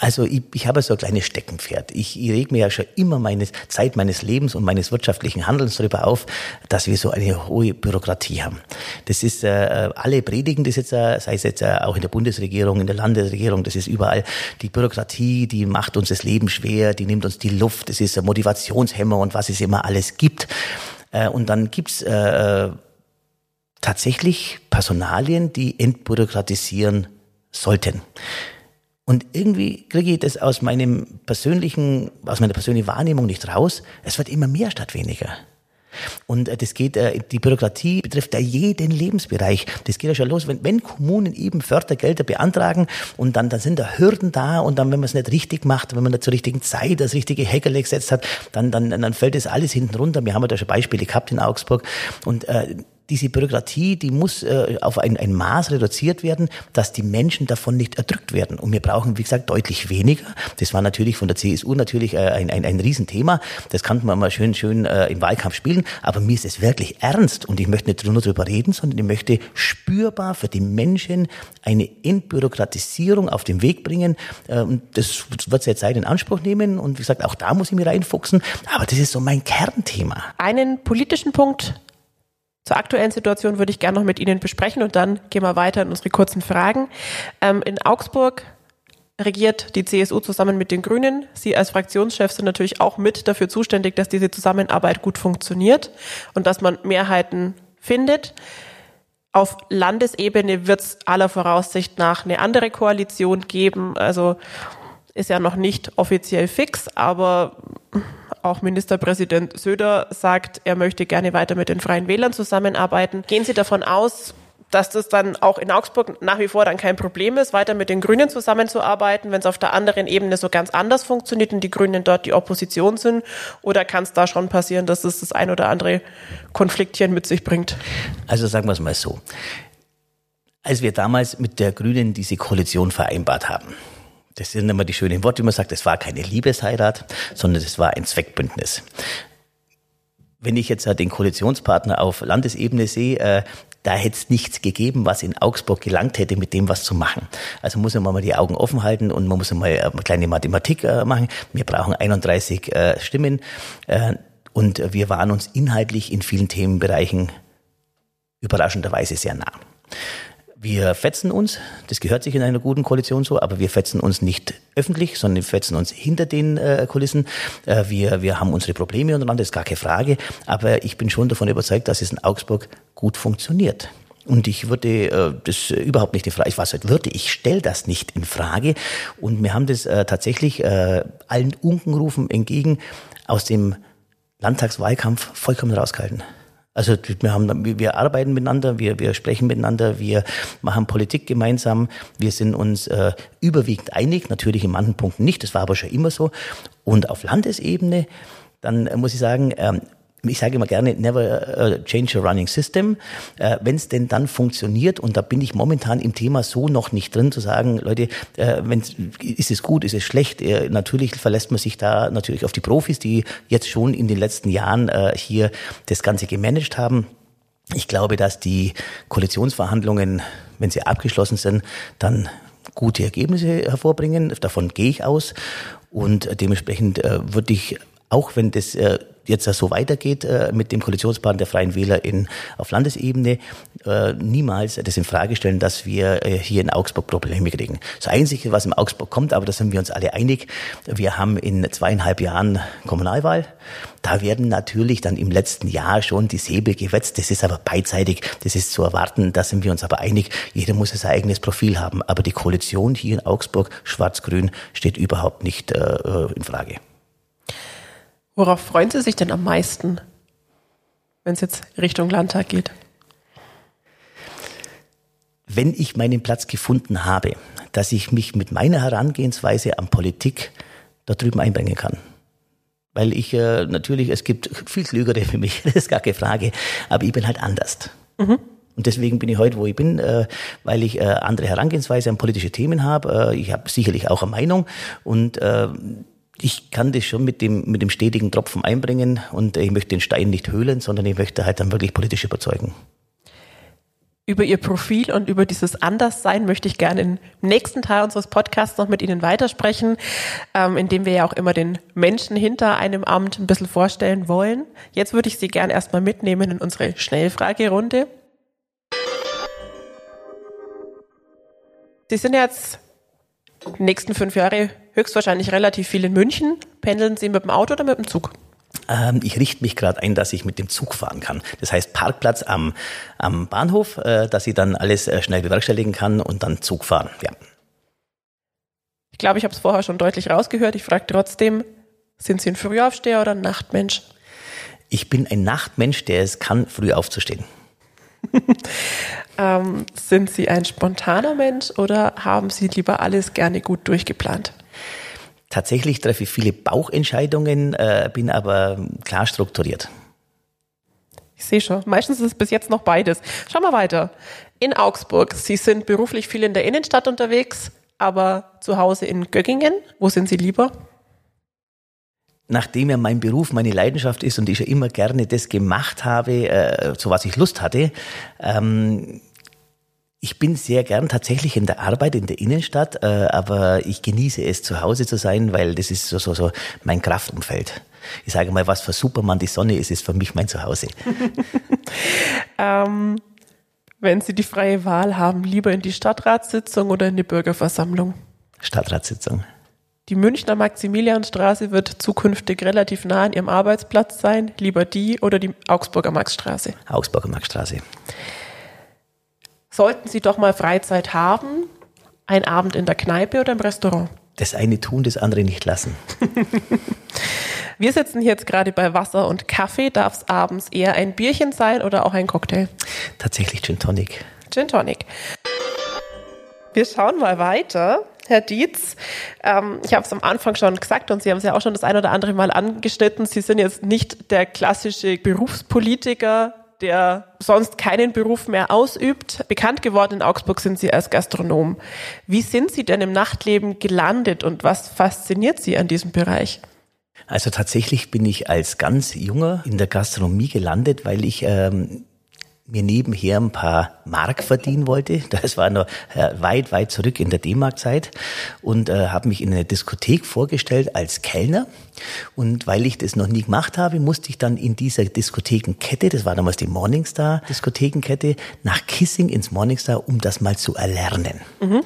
Also ich, ich habe so ein kleines Steckenpferd. Ich, ich reg mir ja schon immer meine Zeit meines Lebens und meines wirtschaftlichen Handelns darüber auf, dass wir so eine hohe Bürokratie haben. Das ist, äh, alle predigen das jetzt, äh, sei es jetzt äh, auch in der Bundesregierung, in der Landesregierung, das ist überall. Die Bürokratie, die macht uns das Leben schwer, die nimmt uns die Luft, das ist ein Motivationshemmer und was es immer alles gibt. Äh, und dann gibt's äh, tatsächlich Personalien, die entbürokratisieren sollten. Und irgendwie kriege ich das aus meinem persönlichen, aus meiner persönlichen Wahrnehmung nicht raus. Es wird immer mehr statt weniger. Und äh, das geht, äh, die Bürokratie betrifft ja jeden Lebensbereich. Das geht ja schon los, wenn, wenn Kommunen eben Fördergelder beantragen und dann, dann sind da Hürden da und dann, wenn man es nicht richtig macht, wenn man nicht zur richtigen Zeit das richtige Häckerle gesetzt hat, dann, dann, dann fällt das alles hinten runter. Wir haben ja da schon Beispiele gehabt in Augsburg und äh, diese Bürokratie, die muss äh, auf ein, ein Maß reduziert werden, dass die Menschen davon nicht erdrückt werden. Und wir brauchen, wie gesagt, deutlich weniger. Das war natürlich von der CSU natürlich äh, ein, ein, ein Riesenthema. Das kannten wir mal schön, schön äh, im Wahlkampf spielen. Aber mir ist es wirklich ernst und ich möchte nicht nur darüber reden, sondern ich möchte spürbar für die Menschen eine Entbürokratisierung auf den Weg bringen. Äh, und das wird sehr Zeit in Anspruch nehmen. Und wie gesagt, auch da muss ich mich reinfuchsen. Aber das ist so mein Kernthema. Einen politischen Punkt zur aktuellen Situation würde ich gerne noch mit Ihnen besprechen und dann gehen wir weiter in unsere kurzen Fragen. Ähm, in Augsburg regiert die CSU zusammen mit den Grünen. Sie als Fraktionschef sind natürlich auch mit dafür zuständig, dass diese Zusammenarbeit gut funktioniert und dass man Mehrheiten findet. Auf Landesebene wird es aller Voraussicht nach eine andere Koalition geben. Also ist ja noch nicht offiziell fix, aber auch Ministerpräsident Söder sagt, er möchte gerne weiter mit den Freien Wählern zusammenarbeiten. Gehen Sie davon aus, dass das dann auch in Augsburg nach wie vor dann kein Problem ist, weiter mit den Grünen zusammenzuarbeiten, wenn es auf der anderen Ebene so ganz anders funktioniert und die Grünen dort die Opposition sind? Oder kann es da schon passieren, dass es das ein oder andere Konfliktchen mit sich bringt? Also sagen wir es mal so. Als wir damals mit der Grünen diese Koalition vereinbart haben, das sind immer die schönen Worte, wie man sagt, es war keine Liebesheirat, sondern es war ein Zweckbündnis. Wenn ich jetzt den Koalitionspartner auf Landesebene sehe, äh, da hätte es nichts gegeben, was in Augsburg gelangt hätte, mit dem was zu machen. Also muss man mal die Augen offen halten und man muss mal eine kleine Mathematik äh, machen. Wir brauchen 31 äh, Stimmen und wir waren uns inhaltlich in vielen Themenbereichen überraschenderweise sehr nah. Wir fetzen uns, das gehört sich in einer guten Koalition so, aber wir fetzen uns nicht öffentlich, sondern wir fetzen uns hinter den äh, Kulissen. Äh, wir, wir haben unsere Probleme untereinander, das ist gar keine Frage, aber ich bin schon davon überzeugt, dass es in Augsburg gut funktioniert. Und ich würde äh, das überhaupt nicht in Frage, ich weiß halt würde, ich stelle das nicht in Frage. Und wir haben das äh, tatsächlich äh, allen Unkenrufen entgegen aus dem Landtagswahlkampf vollkommen rausgehalten. Also wir, haben, wir arbeiten miteinander, wir, wir sprechen miteinander, wir machen Politik gemeinsam, wir sind uns äh, überwiegend einig, natürlich in manchen Punkten nicht, das war aber schon immer so. Und auf Landesebene, dann äh, muss ich sagen, ähm, ich sage immer gerne, never uh, change a running system. Uh, Wenn es denn dann funktioniert, und da bin ich momentan im Thema so noch nicht drin, zu sagen, Leute, uh, wenn's, ist es gut, ist es schlecht? Natürlich verlässt man sich da natürlich auf die Profis, die jetzt schon in den letzten Jahren hier das Ganze gemanagt haben. Ich glaube, dass die Koalitionsverhandlungen, wenn sie abgeschlossen sind, dann gute Ergebnisse hervorbringen. Davon gehe ich aus. Und dementsprechend äh, würde ich, auch wenn das äh, jetzt so weitergeht äh, mit dem Koalitionspartner der Freien Wähler in, auf Landesebene, äh, niemals das in Frage stellen, dass wir äh, hier in Augsburg Probleme kriegen. Das Einzige, was in Augsburg kommt, aber da sind wir uns alle einig, wir haben in zweieinhalb Jahren Kommunalwahl. Da werden natürlich dann im letzten Jahr schon die Säbel gewetzt. Das ist aber beidseitig, das ist zu erwarten, da sind wir uns aber einig. Jeder muss sein eigenes Profil haben. Aber die Koalition hier in Augsburg, Schwarz-Grün, steht überhaupt nicht äh, in Frage. Worauf freuen Sie sich denn am meisten, wenn es jetzt Richtung Landtag geht? Wenn ich meinen Platz gefunden habe, dass ich mich mit meiner Herangehensweise an Politik da drüben einbringen kann. Weil ich äh, natürlich, es gibt viel Klügere für mich, das ist gar keine Frage, aber ich bin halt anders. Mhm. Und deswegen bin ich heute, wo ich bin, äh, weil ich äh, andere Herangehensweise an politische Themen habe. Äh, ich habe sicherlich auch eine Meinung und äh, ich kann das schon mit dem, mit dem stetigen Tropfen einbringen und ich möchte den Stein nicht höhlen, sondern ich möchte halt dann wirklich politisch überzeugen. Über Ihr Profil und über dieses Anderssein möchte ich gerne im nächsten Teil unseres Podcasts noch mit Ihnen weitersprechen, ähm, indem wir ja auch immer den Menschen hinter einem Amt ein bisschen vorstellen wollen. Jetzt würde ich Sie gerne erstmal mitnehmen in unsere Schnellfragerunde. Sie sind jetzt die nächsten fünf Jahre höchstwahrscheinlich relativ viel in München. Pendeln Sie mit dem Auto oder mit dem Zug? Ähm, ich richte mich gerade ein, dass ich mit dem Zug fahren kann. Das heißt Parkplatz am, am Bahnhof, äh, dass ich dann alles äh, schnell bewerkstelligen kann und dann Zug fahren. Ja. Ich glaube, ich habe es vorher schon deutlich rausgehört. Ich frage trotzdem, sind Sie ein Frühaufsteher oder ein Nachtmensch? Ich bin ein Nachtmensch, der es kann, früh aufzustehen. ähm, sind Sie ein spontaner Mensch oder haben Sie lieber alles gerne gut durchgeplant? Tatsächlich treffe ich viele Bauchentscheidungen, äh, bin aber klar strukturiert. Ich sehe schon. Meistens ist es bis jetzt noch beides. Schauen wir weiter. In Augsburg. Sie sind beruflich viel in der Innenstadt unterwegs, aber zu Hause in Göggingen. Wo sind Sie lieber? nachdem ja mein Beruf meine Leidenschaft ist und ich ja immer gerne das gemacht habe, äh, so was ich Lust hatte, ähm, ich bin sehr gern tatsächlich in der Arbeit in der Innenstadt, äh, aber ich genieße es, zu Hause zu sein, weil das ist so, so, so mein Kraftumfeld. Ich sage mal, was für Superman die Sonne ist, ist für mich mein Zuhause. ähm, wenn Sie die freie Wahl haben, lieber in die Stadtratssitzung oder in die Bürgerversammlung? Stadtratssitzung. Die Münchner Maximilianstraße wird zukünftig relativ nah an Ihrem Arbeitsplatz sein. Lieber die oder die Augsburger Maxstraße? Augsburger Maxstraße. Sollten Sie doch mal Freizeit haben, ein Abend in der Kneipe oder im Restaurant? Das eine tun, das andere nicht lassen. Wir sitzen jetzt gerade bei Wasser und Kaffee. Darf es abends eher ein Bierchen sein oder auch ein Cocktail? Tatsächlich Gin Tonic. Gin Tonic. Wir schauen mal weiter. Herr Dietz. Ähm, ich habe es am Anfang schon gesagt und Sie haben es ja auch schon das ein oder andere Mal angeschnitten. Sie sind jetzt nicht der klassische Berufspolitiker, der sonst keinen Beruf mehr ausübt. Bekannt geworden in Augsburg sind Sie als Gastronom. Wie sind Sie denn im Nachtleben gelandet und was fasziniert Sie an diesem Bereich? Also tatsächlich bin ich als ganz junger in der Gastronomie gelandet, weil ich ähm, mir nebenher ein paar Mark verdienen wollte. Das war noch äh, weit, weit zurück in der D-Mark-Zeit und äh, habe mich in eine Diskothek vorgestellt als Kellner. Und weil ich das noch nie gemacht habe, musste ich dann in dieser Diskothekenkette, das war damals die Morningstar Diskothekenkette, nach Kissing ins Morningstar, um das mal zu erlernen. Mhm.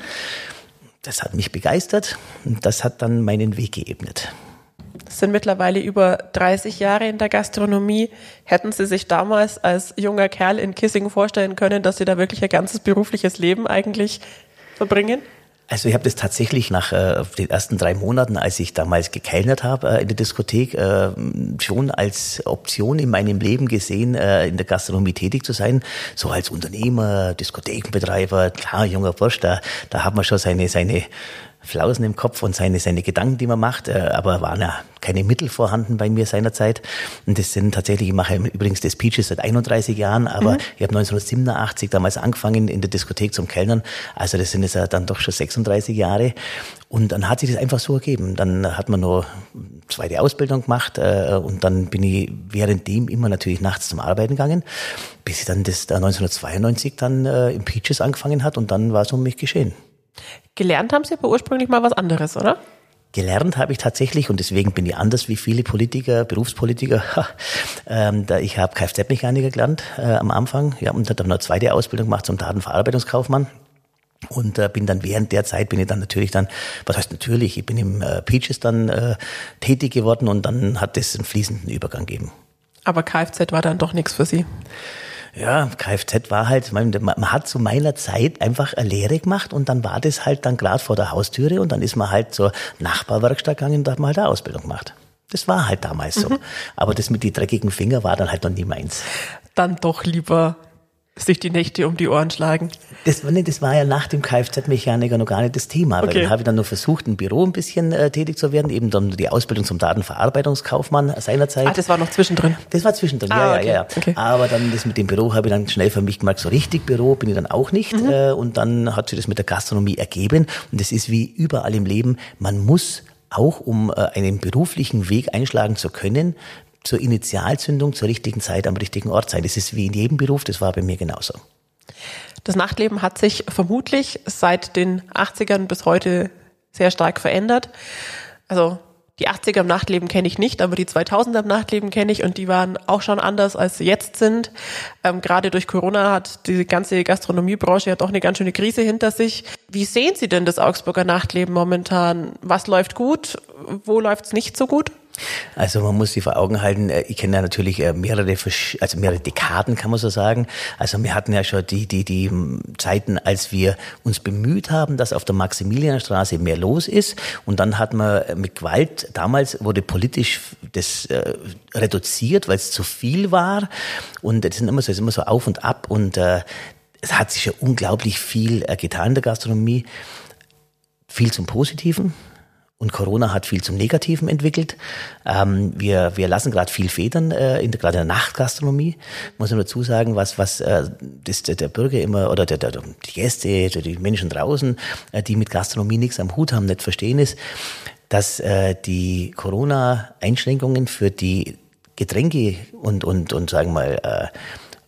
Das hat mich begeistert und das hat dann meinen Weg geebnet sind mittlerweile über 30 Jahre in der Gastronomie. Hätten Sie sich damals als junger Kerl in Kissing vorstellen können, dass Sie da wirklich Ihr ganzes berufliches Leben eigentlich verbringen? Also ich habe das tatsächlich nach äh, den ersten drei Monaten, als ich damals gekellnert habe äh, in der Diskothek, äh, schon als Option in meinem Leben gesehen, äh, in der Gastronomie tätig zu sein. So als Unternehmer, Diskothekenbetreiber, klar, junger Bursch, da, da hat man schon seine, seine Flausen im Kopf und seine, seine Gedanken, die man macht, äh, aber waren ja keine Mittel vorhanden bei mir seinerzeit. Und das sind tatsächlich, ich mache übrigens das Peaches seit 31 Jahren, aber mhm. ich habe 1987 damals angefangen in der Diskothek zum Kellnern. Also das sind jetzt ja dann doch schon 36 Jahre. Und dann hat sich das einfach so ergeben. Dann hat man noch zweite Ausbildung gemacht äh, und dann bin ich währenddem immer natürlich nachts zum Arbeiten gegangen, bis ich dann das da 1992 dann äh, im Peaches angefangen hat und dann war es um mich geschehen. Gelernt haben Sie aber ursprünglich mal was anderes, oder? Gelernt habe ich tatsächlich und deswegen bin ich anders wie viele Politiker, Berufspolitiker. ähm, da ich habe Kfz-Mechaniker gelernt äh, am Anfang, ja, und habe noch eine zweite Ausbildung gemacht zum Datenverarbeitungskaufmann. Und äh, bin dann während der Zeit bin ich dann natürlich dann, was heißt natürlich, ich bin im äh, Peaches dann äh, tätig geworden und dann hat es einen fließenden Übergang gegeben. Aber Kfz war dann doch nichts für Sie. Ja, Kfz war halt, man, man hat zu meiner Zeit einfach eine Lehre gemacht und dann war das halt dann gerade vor der Haustüre und dann ist man halt zur Nachbarwerkstatt gegangen und hat man halt eine Ausbildung gemacht. Das war halt damals so. Mhm. Aber das mit die dreckigen Finger war dann halt noch nie meins. Dann doch lieber sich die Nächte um die Ohren schlagen. Das, nee, das war ja nach dem Kfz-Mechaniker noch gar nicht das Thema, weil okay. dann habe ich dann nur versucht, im Büro ein bisschen äh, tätig zu werden, eben dann die Ausbildung zum Datenverarbeitungskaufmann seinerzeit. Ach, das war noch zwischendrin? Das war zwischendrin, ah, ja, okay. ja, ja. Okay. Aber dann das mit dem Büro habe ich dann schnell für mich gemerkt, so richtig Büro bin ich dann auch nicht. Mhm. Äh, und dann hat sich das mit der Gastronomie ergeben. Und das ist wie überall im Leben, man muss auch um äh, einen beruflichen Weg einschlagen zu können, zur Initialzündung zur richtigen Zeit am richtigen Ort sein. Das ist wie in jedem Beruf, das war bei mir genauso. Das Nachtleben hat sich vermutlich seit den 80ern bis heute sehr stark verändert. Also die 80er im Nachtleben kenne ich nicht, aber die 2000er im Nachtleben kenne ich und die waren auch schon anders, als sie jetzt sind. Ähm, gerade durch Corona hat die ganze Gastronomiebranche ja doch eine ganz schöne Krise hinter sich. Wie sehen Sie denn das Augsburger Nachtleben momentan? Was läuft gut? Wo läuft es nicht so gut? Also man muss sich vor Augen halten, äh, ich kenne ja natürlich äh, mehrere, also mehrere Dekaden, kann man so sagen. Also wir hatten ja schon die, die, die Zeiten, als wir uns bemüht haben, dass auf der Maximilianstraße mehr los ist. Und dann hat man mit Gewalt, damals wurde politisch das äh, reduziert, weil es zu viel war. Und das sind immer so, das ist immer so auf und ab. Und äh, es hat sich ja unglaublich viel äh, getan in der Gastronomie. Viel zum Positiven, und Corona hat viel zum Negativen entwickelt. Ähm, wir, wir lassen gerade viel Federn, äh, in gerade in der Nachtgastronomie. Muss man dazu sagen, was, was äh, das, der Bürger immer oder der, der, die Gäste, die Menschen draußen, äh, die mit Gastronomie nichts am Hut haben, nicht verstehen ist, dass äh, die Corona-Einschränkungen für die Getränke und, und, und sagen wir mal, äh,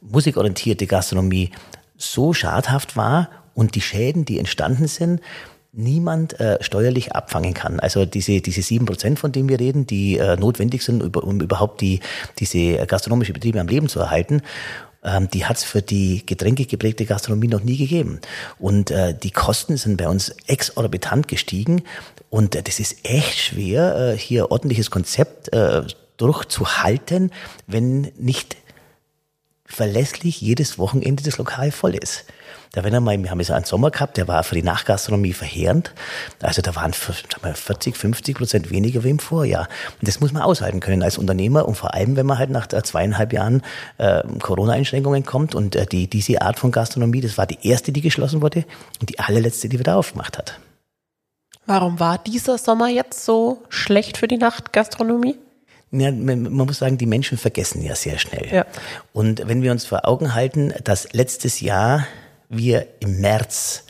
musikorientierte Gastronomie so schadhaft war und die Schäden, die entstanden sind, niemand äh, steuerlich abfangen kann. Also diese diese sieben Prozent, von denen wir reden, die äh, notwendig sind, um überhaupt die diese gastronomische Betriebe am Leben zu erhalten, ähm, die hat es für die getränkegeprägte Gastronomie noch nie gegeben. Und äh, die Kosten sind bei uns exorbitant gestiegen. Und äh, das ist echt schwer, äh, hier ordentliches Konzept äh, durchzuhalten, wenn nicht verlässlich jedes Wochenende das Lokal voll ist. Da wenn er mal, wir haben jetzt einen Sommer gehabt, der war für die Nachgastronomie verheerend. Also da waren 40, 50 Prozent weniger wie im Vorjahr. Und das muss man aushalten können als Unternehmer und vor allem, wenn man halt nach zweieinhalb Jahren äh, Corona-Einschränkungen kommt und äh, die, diese Art von Gastronomie, das war die erste, die geschlossen wurde und die allerletzte, die wieder aufgemacht hat. Warum war dieser Sommer jetzt so schlecht für die Nachtgastronomie? Ja, man muss sagen, die Menschen vergessen ja sehr schnell. Ja. Und wenn wir uns vor Augen halten, dass letztes Jahr wir im März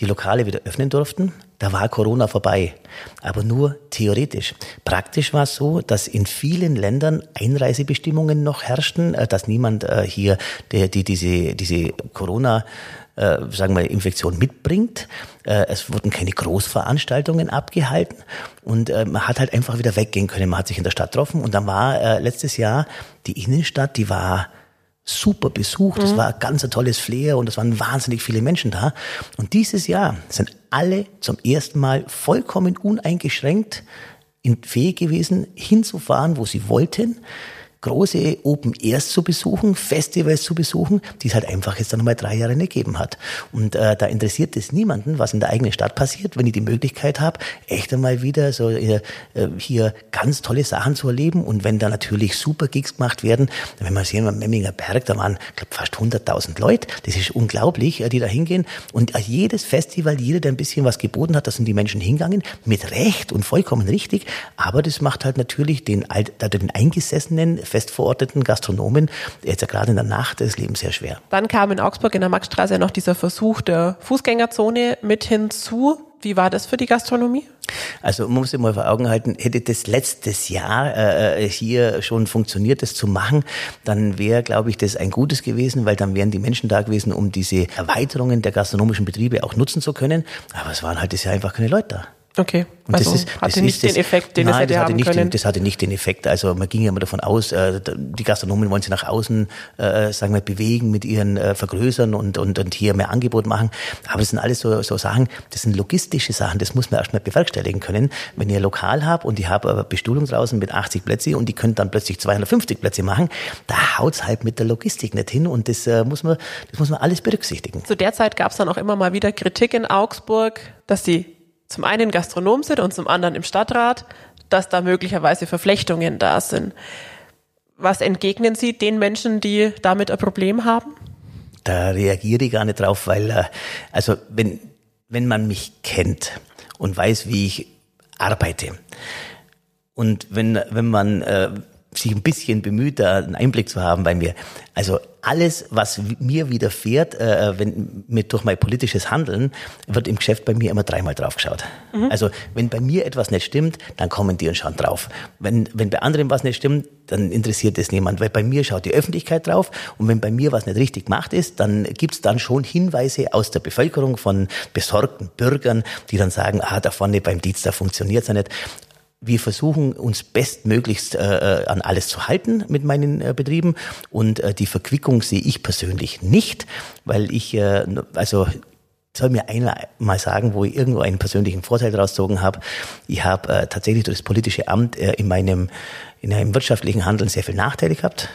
die Lokale wieder öffnen durften, da war Corona vorbei. Aber nur theoretisch. Praktisch war es so, dass in vielen Ländern Einreisebestimmungen noch herrschten, äh, dass niemand äh, hier die, die, diese, diese Corona äh, sagen wir, Infektion mitbringt. es wurden keine Großveranstaltungen abgehalten und man hat halt einfach wieder weggehen können. Man hat sich in der Stadt getroffen und dann war letztes Jahr die Innenstadt, die war super besucht. Es mhm. war ein ganz ein tolles Flair und es waren wahnsinnig viele Menschen da. Und dieses Jahr sind alle zum ersten Mal vollkommen uneingeschränkt in fähig gewesen, hinzufahren, wo sie wollten große Open Airs zu besuchen, Festivals zu besuchen, die es halt einfach jetzt dann nochmal drei Jahre nicht gegeben hat. Und äh, da interessiert es niemanden, was in der eigenen Stadt passiert, wenn ich die Möglichkeit habe, echt einmal wieder so äh, hier ganz tolle Sachen zu erleben. Und wenn da natürlich super Gigs gemacht werden, wenn man sehen, am Memminger Berg, da waren glaub, fast 100.000 Leute, das ist unglaublich, äh, die da hingehen. Und äh, jedes Festival, jeder, der ein bisschen was geboten hat, da sind die Menschen hingegangen, mit Recht und vollkommen richtig. Aber das macht halt natürlich den, den Eingesessenen fest verorteten Gastronomen jetzt ja gerade in der Nacht das Leben sehr schwer. Dann kam in Augsburg in der Maxstraße noch dieser Versuch der Fußgängerzone mit hinzu. Wie war das für die Gastronomie? Also man muss sich mal vor Augen halten, hätte das letztes Jahr äh, hier schon funktioniert, das zu machen, dann wäre, glaube ich, das ein Gutes gewesen, weil dann wären die Menschen da gewesen, um diese Erweiterungen der gastronomischen Betriebe auch nutzen zu können. Aber es waren halt das Jahr einfach keine Leute da. Okay. Und also das ist, hatte das nicht ist, den Effekt, den nein, es hätte das hatte nicht können. Den, das hatte nicht den Effekt. Also man ging ja immer davon aus, äh, die Gastronomen wollen sich nach außen, äh, sagen wir, bewegen mit ihren äh, Vergrößern und, und, und hier mehr Angebot machen. Aber das sind alles so, so Sachen, das sind logistische Sachen, das muss man erstmal bewerkstelligen können. Wenn ihr Lokal habt und ich habe Bestuhlung draußen mit 80 Plätze und die können dann plötzlich 250 Plätze machen, da haut's halt mit der Logistik nicht hin und das äh, muss man, das muss man alles berücksichtigen. Zu der Zeit gab's dann auch immer mal wieder Kritik in Augsburg, dass die zum einen Gastronom sind und zum anderen im Stadtrat, dass da möglicherweise Verflechtungen da sind. Was entgegnen Sie den Menschen, die damit ein Problem haben? Da reagiere ich gar nicht drauf, weil, äh, also wenn, wenn man mich kennt und weiß, wie ich arbeite und wenn, wenn man äh, sich ein bisschen bemüht, da einen Einblick zu haben bei mir. Also alles, was mir widerfährt, äh, wenn mit durch mein politisches Handeln, wird im Geschäft bei mir immer dreimal drauf geschaut. Mhm. Also wenn bei mir etwas nicht stimmt, dann kommen die und schauen drauf. Wenn, wenn bei anderen was nicht stimmt, dann interessiert es niemand, weil bei mir schaut die Öffentlichkeit drauf und wenn bei mir was nicht richtig gemacht ist, dann gibt's dann schon Hinweise aus der Bevölkerung von besorgten Bürgern, die dann sagen, ah, da vorne beim Dienst, da funktioniert's ja nicht wir versuchen uns bestmöglichst äh, äh, an alles zu halten mit meinen äh, Betrieben und äh, die Verquickung sehe ich persönlich nicht, weil ich äh, also soll mir einer mal sagen, wo ich irgendwo einen persönlichen Vorteil daraus gezogen habe. Ich habe äh, tatsächlich durch das politische Amt äh, in meinem in einem wirtschaftlichen Handeln sehr viel Nachteile gehabt.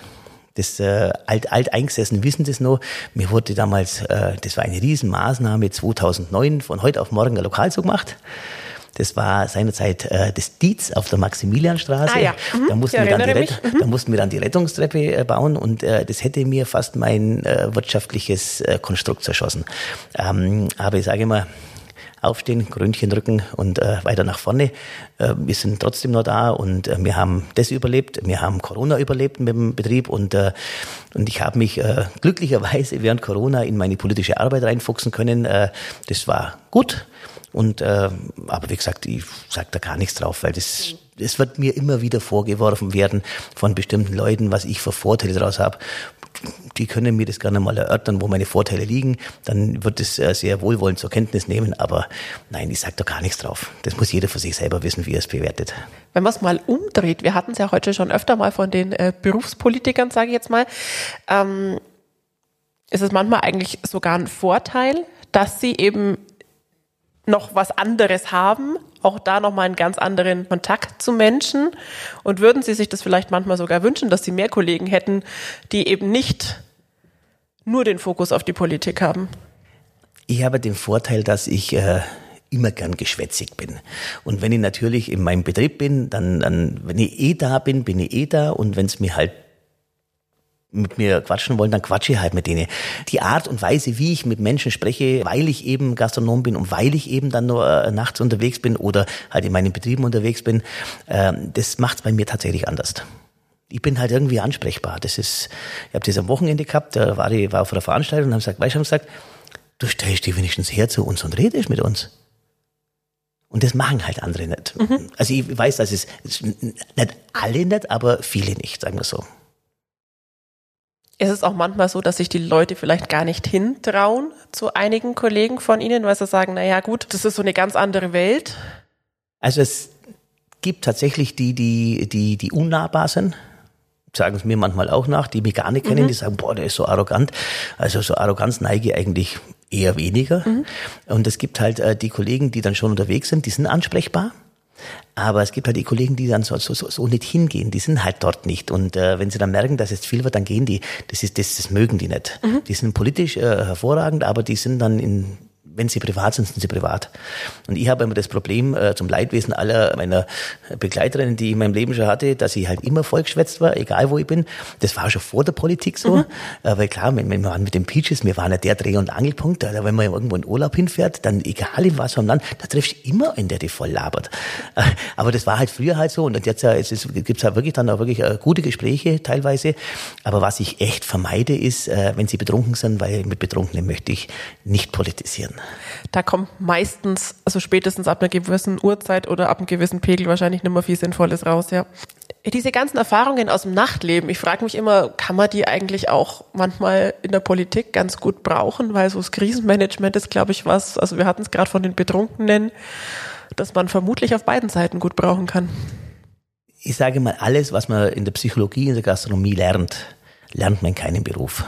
Das äh, alt, alt eingesessen wissen das noch. Mir wurde damals, äh, das war eine Riesenmaßnahme 2009 von heute auf morgen ein Lokalzug gemacht. Das war seinerzeit äh, das Dietz auf der Maximilianstraße. Ah, ja. Mhm. Da, mussten wir dann die mhm. da mussten wir dann die Rettungstreppe äh, bauen und äh, das hätte mir fast mein äh, wirtschaftliches äh, Konstrukt zerschossen. Ähm, aber ich sage immer, aufstehen, Grünchen drücken und äh, weiter nach vorne. Äh, wir sind trotzdem noch da und äh, wir haben das überlebt, wir haben Corona überlebt mit dem Betrieb und, äh, und ich habe mich äh, glücklicherweise während Corona in meine politische Arbeit reinfuchsen können. Äh, das war gut. Und äh, aber wie gesagt, ich sage da gar nichts drauf, weil das es wird mir immer wieder vorgeworfen werden von bestimmten Leuten, was ich für Vorteile daraus habe. Die können mir das gerne mal erörtern, wo meine Vorteile liegen. Dann wird es äh, sehr wohlwollend zur Kenntnis nehmen. Aber nein, ich sage da gar nichts drauf. Das muss jeder für sich selber wissen, wie er es bewertet. Wenn man es mal umdreht, wir hatten es ja heute schon öfter mal von den äh, Berufspolitikern, sage ich jetzt mal, ähm, ist es manchmal eigentlich sogar ein Vorteil, dass sie eben noch was anderes haben, auch da nochmal einen ganz anderen Kontakt zu Menschen? Und würden Sie sich das vielleicht manchmal sogar wünschen, dass Sie mehr Kollegen hätten, die eben nicht nur den Fokus auf die Politik haben? Ich habe den Vorteil, dass ich äh, immer gern geschwätzig bin. Und wenn ich natürlich in meinem Betrieb bin, dann, dann wenn ich eh da bin, bin ich eh da. Und wenn es mir halt mit mir quatschen wollen, dann quatsche ich halt mit denen. Die Art und Weise, wie ich mit Menschen spreche, weil ich eben Gastronom bin und weil ich eben dann nur äh, nachts unterwegs bin oder halt in meinen Betrieben unterwegs bin, äh, das macht es bei mir tatsächlich anders. Ich bin halt irgendwie ansprechbar. Das ist, ich habe das am Wochenende gehabt, da war ich war auf einer Veranstaltung und haben gesagt, weißt du, haben gesagt, du stellst dich wenigstens her zu uns und redest mit uns. Und das machen halt andere nicht. Mhm. Also ich weiß, dass es nicht alle nicht, aber viele nicht, sagen wir so. Ist es auch manchmal so, dass sich die Leute vielleicht gar nicht hintrauen zu einigen Kollegen von Ihnen, weil sie sagen, naja gut, das ist so eine ganz andere Welt? Also es gibt tatsächlich die, die, die, die unnahbar sind sagen es mir manchmal auch nach, die mich gar nicht kennen, mhm. die sagen, boah, der ist so arrogant. Also so Arroganz neige ich eigentlich eher weniger. Mhm. Und es gibt halt äh, die Kollegen, die dann schon unterwegs sind, die sind ansprechbar. Aber es gibt halt die Kollegen, die dann so, so, so nicht hingehen, die sind halt dort nicht. Und äh, wenn sie dann merken, dass es viel wird, dann gehen die. Das ist das, das mögen die nicht. Mhm. Die sind politisch äh, hervorragend, aber die sind dann in wenn sie privat sind, sind sie privat. Und ich habe immer das Problem äh, zum Leidwesen aller meiner Begleiterinnen, die ich in meinem Leben schon hatte, dass ich halt immer vollgeschwätzt war, egal wo ich bin. Das war schon vor der Politik so. Mhm. Äh, weil klar, wenn, wenn wir waren mit den Peaches, wir waren ja der Dreh- und Angelpunkt, da, wenn man irgendwo in Urlaub hinfährt, dann egal in was vom Land, da triffst du immer einen, der dich voll labert. Äh, aber das war halt früher halt so. Und jetzt, ja, gibt es halt wirklich dann auch wirklich äh, gute Gespräche teilweise. Aber was ich echt vermeide, ist, äh, wenn sie betrunken sind, weil mit Betrunkenen möchte ich nicht politisieren. Da kommt meistens, also spätestens ab einer gewissen Uhrzeit oder ab einem gewissen Pegel wahrscheinlich nicht mehr viel Sinnvolles raus, ja. Diese ganzen Erfahrungen aus dem Nachtleben, ich frage mich immer, kann man die eigentlich auch manchmal in der Politik ganz gut brauchen? Weil so das Krisenmanagement ist, glaube ich, was, also wir hatten es gerade von den Betrunkenen, dass man vermutlich auf beiden Seiten gut brauchen kann. Ich sage mal, alles, was man in der Psychologie, in der Gastronomie lernt, lernt man in keinem Beruf.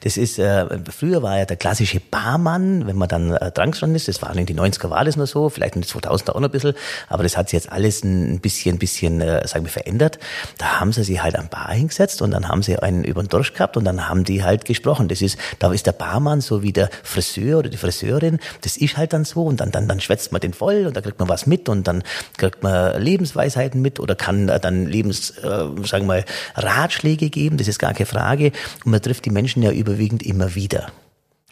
Das ist, äh, früher war ja der klassische Barmann, wenn man dann äh, dran gestanden ist, das war in die 90er war das nur so, vielleicht in den 2000er auch noch ein bisschen, aber das hat sich jetzt alles ein bisschen, bisschen, äh, sagen wir, verändert. Da haben sie sich halt am Bar hingesetzt und dann haben sie einen über den Dorsch gehabt und dann haben die halt gesprochen. Das ist, da ist der Barmann so wie der Friseur oder die Friseurin, das ist halt dann so und dann, dann, dann schwätzt man den voll und da kriegt man was mit und dann kriegt man Lebensweisheiten mit oder kann dann Lebens, äh, sagen wir mal, Ratschläge geben, das ist gar keine Frage und man trifft die Menschen ja überwiegend immer wieder.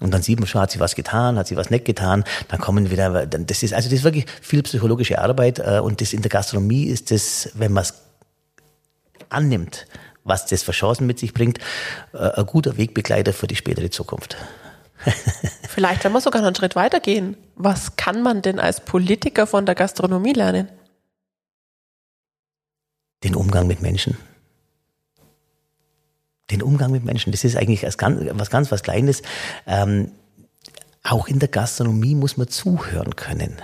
Und dann sieht man schon, hat sie was getan, hat sie was nicht getan, dann kommen wieder, das ist, also das ist wirklich viel psychologische Arbeit äh, und das in der Gastronomie ist das, wenn man es annimmt, was das für Chancen mit sich bringt, äh, ein guter Wegbegleiter für die spätere Zukunft. Vielleicht, wenn wir sogar noch einen Schritt weitergehen, was kann man denn als Politiker von der Gastronomie lernen? Den Umgang mit Menschen den Umgang mit Menschen. Das ist eigentlich ganz, was, ganz, was Kleines. Ähm, auch in der Gastronomie muss man zuhören können.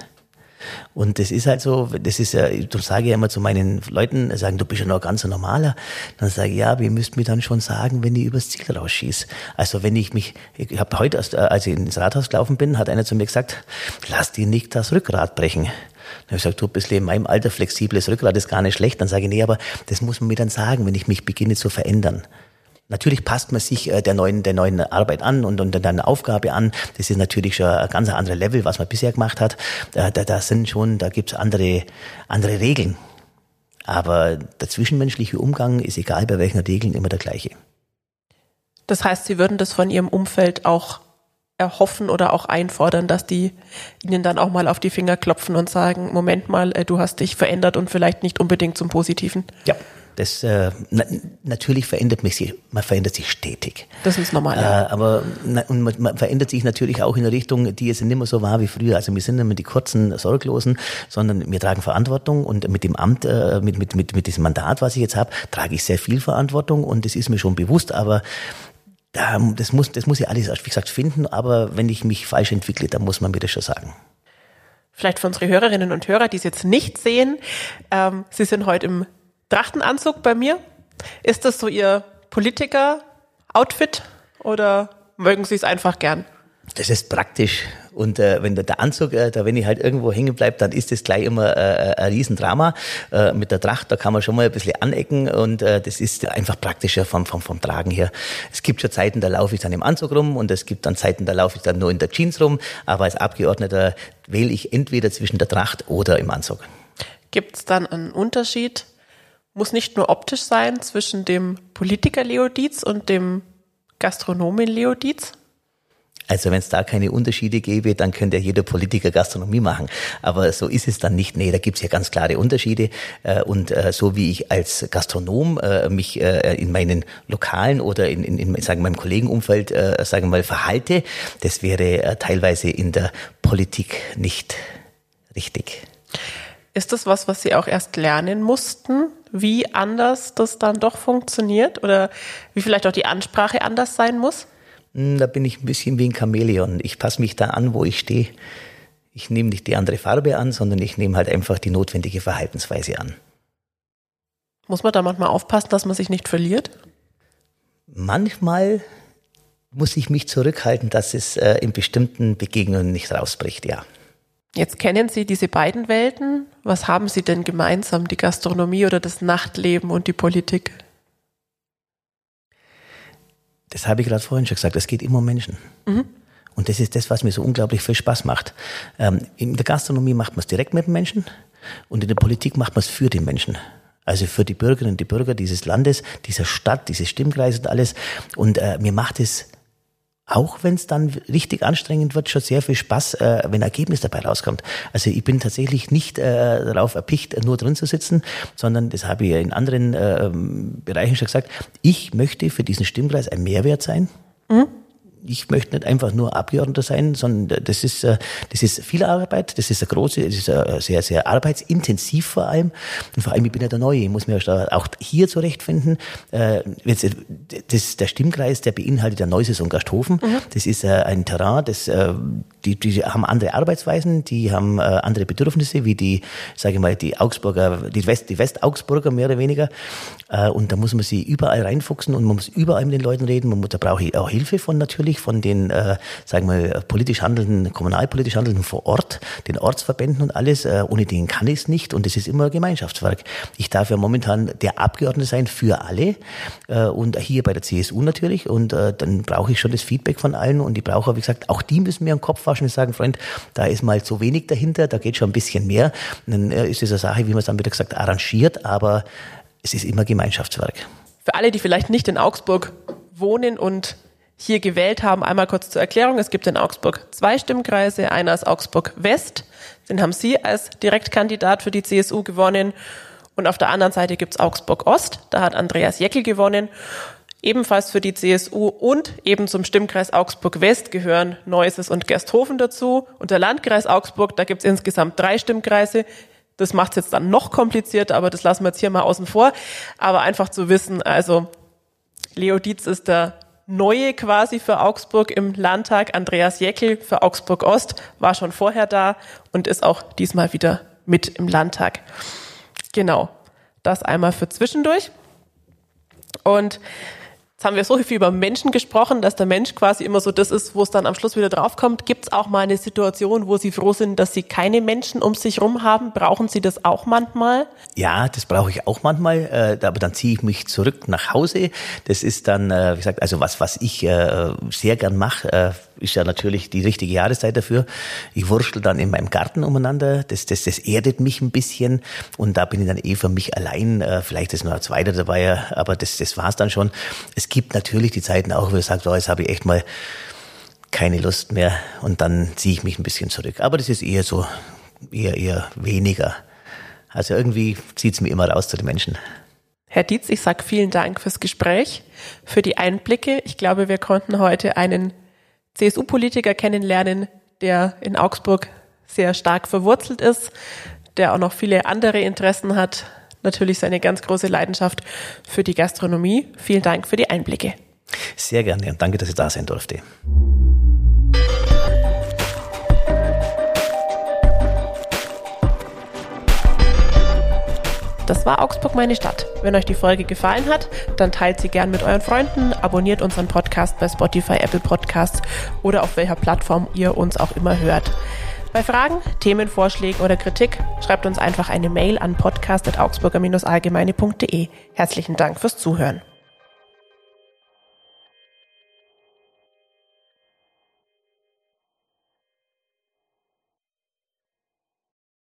Und das ist halt so, das ist ja, ich sage ja immer zu meinen Leuten, sagen, du bist ja noch ganz normaler. Dann sage ich, ja, ihr müsst mir dann schon sagen, wenn ich übers Ziel rausschieße. Also wenn ich mich, ich habe heute, als ich ins Rathaus gelaufen bin, hat einer zu mir gesagt, lass dir nicht das Rückgrat brechen. Dann habe ich gesagt, du, bisschen in meinem Alter flexibles Rückgrat ist gar nicht schlecht. Dann sage ich, nee, aber das muss man mir dann sagen, wenn ich mich beginne zu verändern. Natürlich passt man sich äh, der neuen, der neuen Arbeit an und, und der Aufgabe an. Das ist natürlich schon ein ganz anderes Level, was man bisher gemacht hat. Da, da, da sind schon, da gibt's andere, andere Regeln. Aber der zwischenmenschliche Umgang ist egal bei welchen Regeln immer der gleiche. Das heißt, Sie würden das von Ihrem Umfeld auch erhoffen oder auch einfordern, dass die Ihnen dann auch mal auf die Finger klopfen und sagen, Moment mal, äh, du hast dich verändert und vielleicht nicht unbedingt zum Positiven. Ja, das äh, na, natürlich verändert mich sich, man verändert sich stetig. Das ist normal. Äh, aber na, und man, man verändert sich natürlich auch in eine Richtung, die jetzt nicht mehr so war wie früher. Also wir sind nicht mehr die kurzen Sorglosen, sondern wir tragen Verantwortung und mit dem Amt, äh, mit, mit, mit, mit diesem Mandat, was ich jetzt habe, trage ich sehr viel Verantwortung und das ist mir schon bewusst, aber da, das muss, das muss ich alles, wie gesagt, finden, aber wenn ich mich falsch entwickle, dann muss man mir das schon sagen vielleicht für unsere Hörerinnen und Hörer, die es jetzt nicht sehen, ähm, Sie sind heute im Trachtenanzug bei mir. Ist das so Ihr Politiker-Outfit oder mögen Sie es einfach gern? Das ist praktisch. Und äh, wenn der, der Anzug, äh, da wenn ich halt irgendwo hängen bleibe, dann ist das gleich immer äh, ein Riesendrama. Äh, mit der Tracht, da kann man schon mal ein bisschen anecken und äh, das ist einfach praktischer vom, vom, vom Tragen her. Es gibt schon Zeiten, da laufe ich dann im Anzug rum und es gibt dann Zeiten, da laufe ich dann nur in der Jeans rum. Aber als Abgeordneter wähle ich entweder zwischen der Tracht oder im Anzug. Gibt es dann einen Unterschied muss nicht nur optisch sein zwischen dem Politiker Leo Dietz und dem Gastronomen Leo Dietz? Also wenn es da keine Unterschiede gäbe, dann könnte ja jeder Politiker Gastronomie machen. Aber so ist es dann nicht. Nee, da gibt es ja ganz klare Unterschiede. Äh, und äh, so wie ich als Gastronom äh, mich in meinen Lokalen oder in, in, in sagen, meinem Kollegenumfeld sagen wir mal verhalte, das wäre teilweise in der Politik nicht richtig. Ist das was, was Sie auch erst lernen mussten, wie anders das dann doch funktioniert oder wie vielleicht auch die Ansprache anders sein muss? Hm, da bin ich ein bisschen wie ein Chamäleon. Ich passe mich da an, wo ich stehe. Ich nehme nicht die andere Farbe an, sondern ich nehme halt einfach die notwendige Verhaltensweise an. Muss man da manchmal aufpassen, dass man sich nicht verliert? Manchmal muss ich mich zurückhalten, dass es äh, in bestimmten Begegnungen nicht rausbricht, ja. Jetzt kennen Sie diese beiden Welten. Was haben Sie denn gemeinsam, die Gastronomie oder das Nachtleben und die Politik? Das habe ich gerade vorhin schon gesagt, es geht immer um Menschen. Mhm. Und das ist das, was mir so unglaublich viel Spaß macht. Ähm, in der Gastronomie macht man es direkt mit dem Menschen und in der Politik macht man es für den Menschen. Also für die Bürgerinnen und die Bürger dieses Landes, dieser Stadt, dieses Stimmkreis und alles. Und äh, mir macht es auch wenn es dann richtig anstrengend wird, schon sehr viel Spaß, äh, wenn Ergebnis dabei rauskommt. Also ich bin tatsächlich nicht äh, darauf erpicht, nur drin zu sitzen, sondern das habe ich ja in anderen äh, Bereichen schon gesagt. Ich möchte für diesen Stimmkreis ein Mehrwert sein. Mhm ich möchte nicht einfach nur Abgeordneter sein, sondern das ist, äh, das ist viel Arbeit, das ist eine große, das ist sehr, sehr arbeitsintensiv vor allem. Und vor allem, ich bin ja der Neue, ich muss mich auch hier zurechtfinden. Äh, das, der Stimmkreis, der beinhaltet ja Neuses und Gasthofen. Mhm. Das ist äh, ein Terrain, das, die, die haben andere Arbeitsweisen, die haben andere Bedürfnisse, wie die, sage ich mal, die Augsburger, die West, die Westaugsburger mehr oder weniger. Und da muss man sie überall reinfuchsen und man muss überall mit den Leuten reden. Man da brauche ich auch Hilfe von natürlich natürlich von den, äh, sagen wir, politisch handelnden, kommunalpolitisch handelnden vor Ort, den Ortsverbänden und alles. Äh, ohne den kann ich es nicht und es ist immer ein Gemeinschaftswerk. Ich darf ja momentan der Abgeordnete sein für alle äh, und hier bei der CSU natürlich und äh, dann brauche ich schon das Feedback von allen und ich brauche, wie gesagt, auch die müssen mir am Kopf waschen und sagen, Freund, da ist mal zu wenig dahinter, da geht schon ein bisschen mehr. Und dann äh, ist es eine Sache, wie man es dann wieder gesagt, arrangiert, aber es ist immer Gemeinschaftswerk. Für alle, die vielleicht nicht in Augsburg wohnen und hier gewählt haben. Einmal kurz zur Erklärung. Es gibt in Augsburg zwei Stimmkreise. Einer ist Augsburg West. Den haben Sie als Direktkandidat für die CSU gewonnen. Und auf der anderen Seite gibt's Augsburg Ost. Da hat Andreas Jeckel gewonnen. Ebenfalls für die CSU und eben zum Stimmkreis Augsburg West gehören Neuses und Gersthofen dazu. Und der Landkreis Augsburg, da gibt's insgesamt drei Stimmkreise. Das macht's jetzt dann noch komplizierter, aber das lassen wir jetzt hier mal außen vor. Aber einfach zu wissen, also Leo Dietz ist der Neue quasi für Augsburg im Landtag. Andreas Jeckel für Augsburg Ost war schon vorher da und ist auch diesmal wieder mit im Landtag. Genau. Das einmal für zwischendurch. Und Jetzt haben wir so viel über Menschen gesprochen, dass der Mensch quasi immer so das ist, wo es dann am Schluss wieder draufkommt. Gibt es auch mal eine Situation, wo Sie froh sind, dass Sie keine Menschen um sich rum haben? Brauchen Sie das auch manchmal? Ja, das brauche ich auch manchmal, äh, aber dann ziehe ich mich zurück nach Hause. Das ist dann, äh, wie gesagt, also was, was ich äh, sehr gern mache, äh, ist ja natürlich die richtige Jahreszeit dafür. Ich wurschtel dann in meinem Garten umeinander. Das, das, das erdet mich ein bisschen und da bin ich dann eh für mich allein. Äh, vielleicht ist noch ein zweiter dabei, aber das, das war's dann schon. Es es gibt natürlich die Zeiten auch, wo ich sage, oh, jetzt habe ich echt mal keine Lust mehr und dann ziehe ich mich ein bisschen zurück. Aber das ist eher so, eher, eher weniger. Also irgendwie zieht es mir immer raus zu den Menschen. Herr Dietz, ich sage vielen Dank fürs Gespräch, für die Einblicke. Ich glaube, wir konnten heute einen CSU-Politiker kennenlernen, der in Augsburg sehr stark verwurzelt ist, der auch noch viele andere Interessen hat, natürlich seine ganz große Leidenschaft für die Gastronomie. Vielen Dank für die Einblicke. Sehr gerne und danke, dass ich da sein durfte. Das war Augsburg meine Stadt. Wenn euch die Folge gefallen hat, dann teilt sie gern mit euren Freunden, abonniert unseren Podcast bei Spotify, Apple Podcasts oder auf welcher Plattform ihr uns auch immer hört. Bei Fragen, Themenvorschlägen oder Kritik schreibt uns einfach eine Mail an podcast.augsburger-allgemeine.de. Herzlichen Dank fürs Zuhören.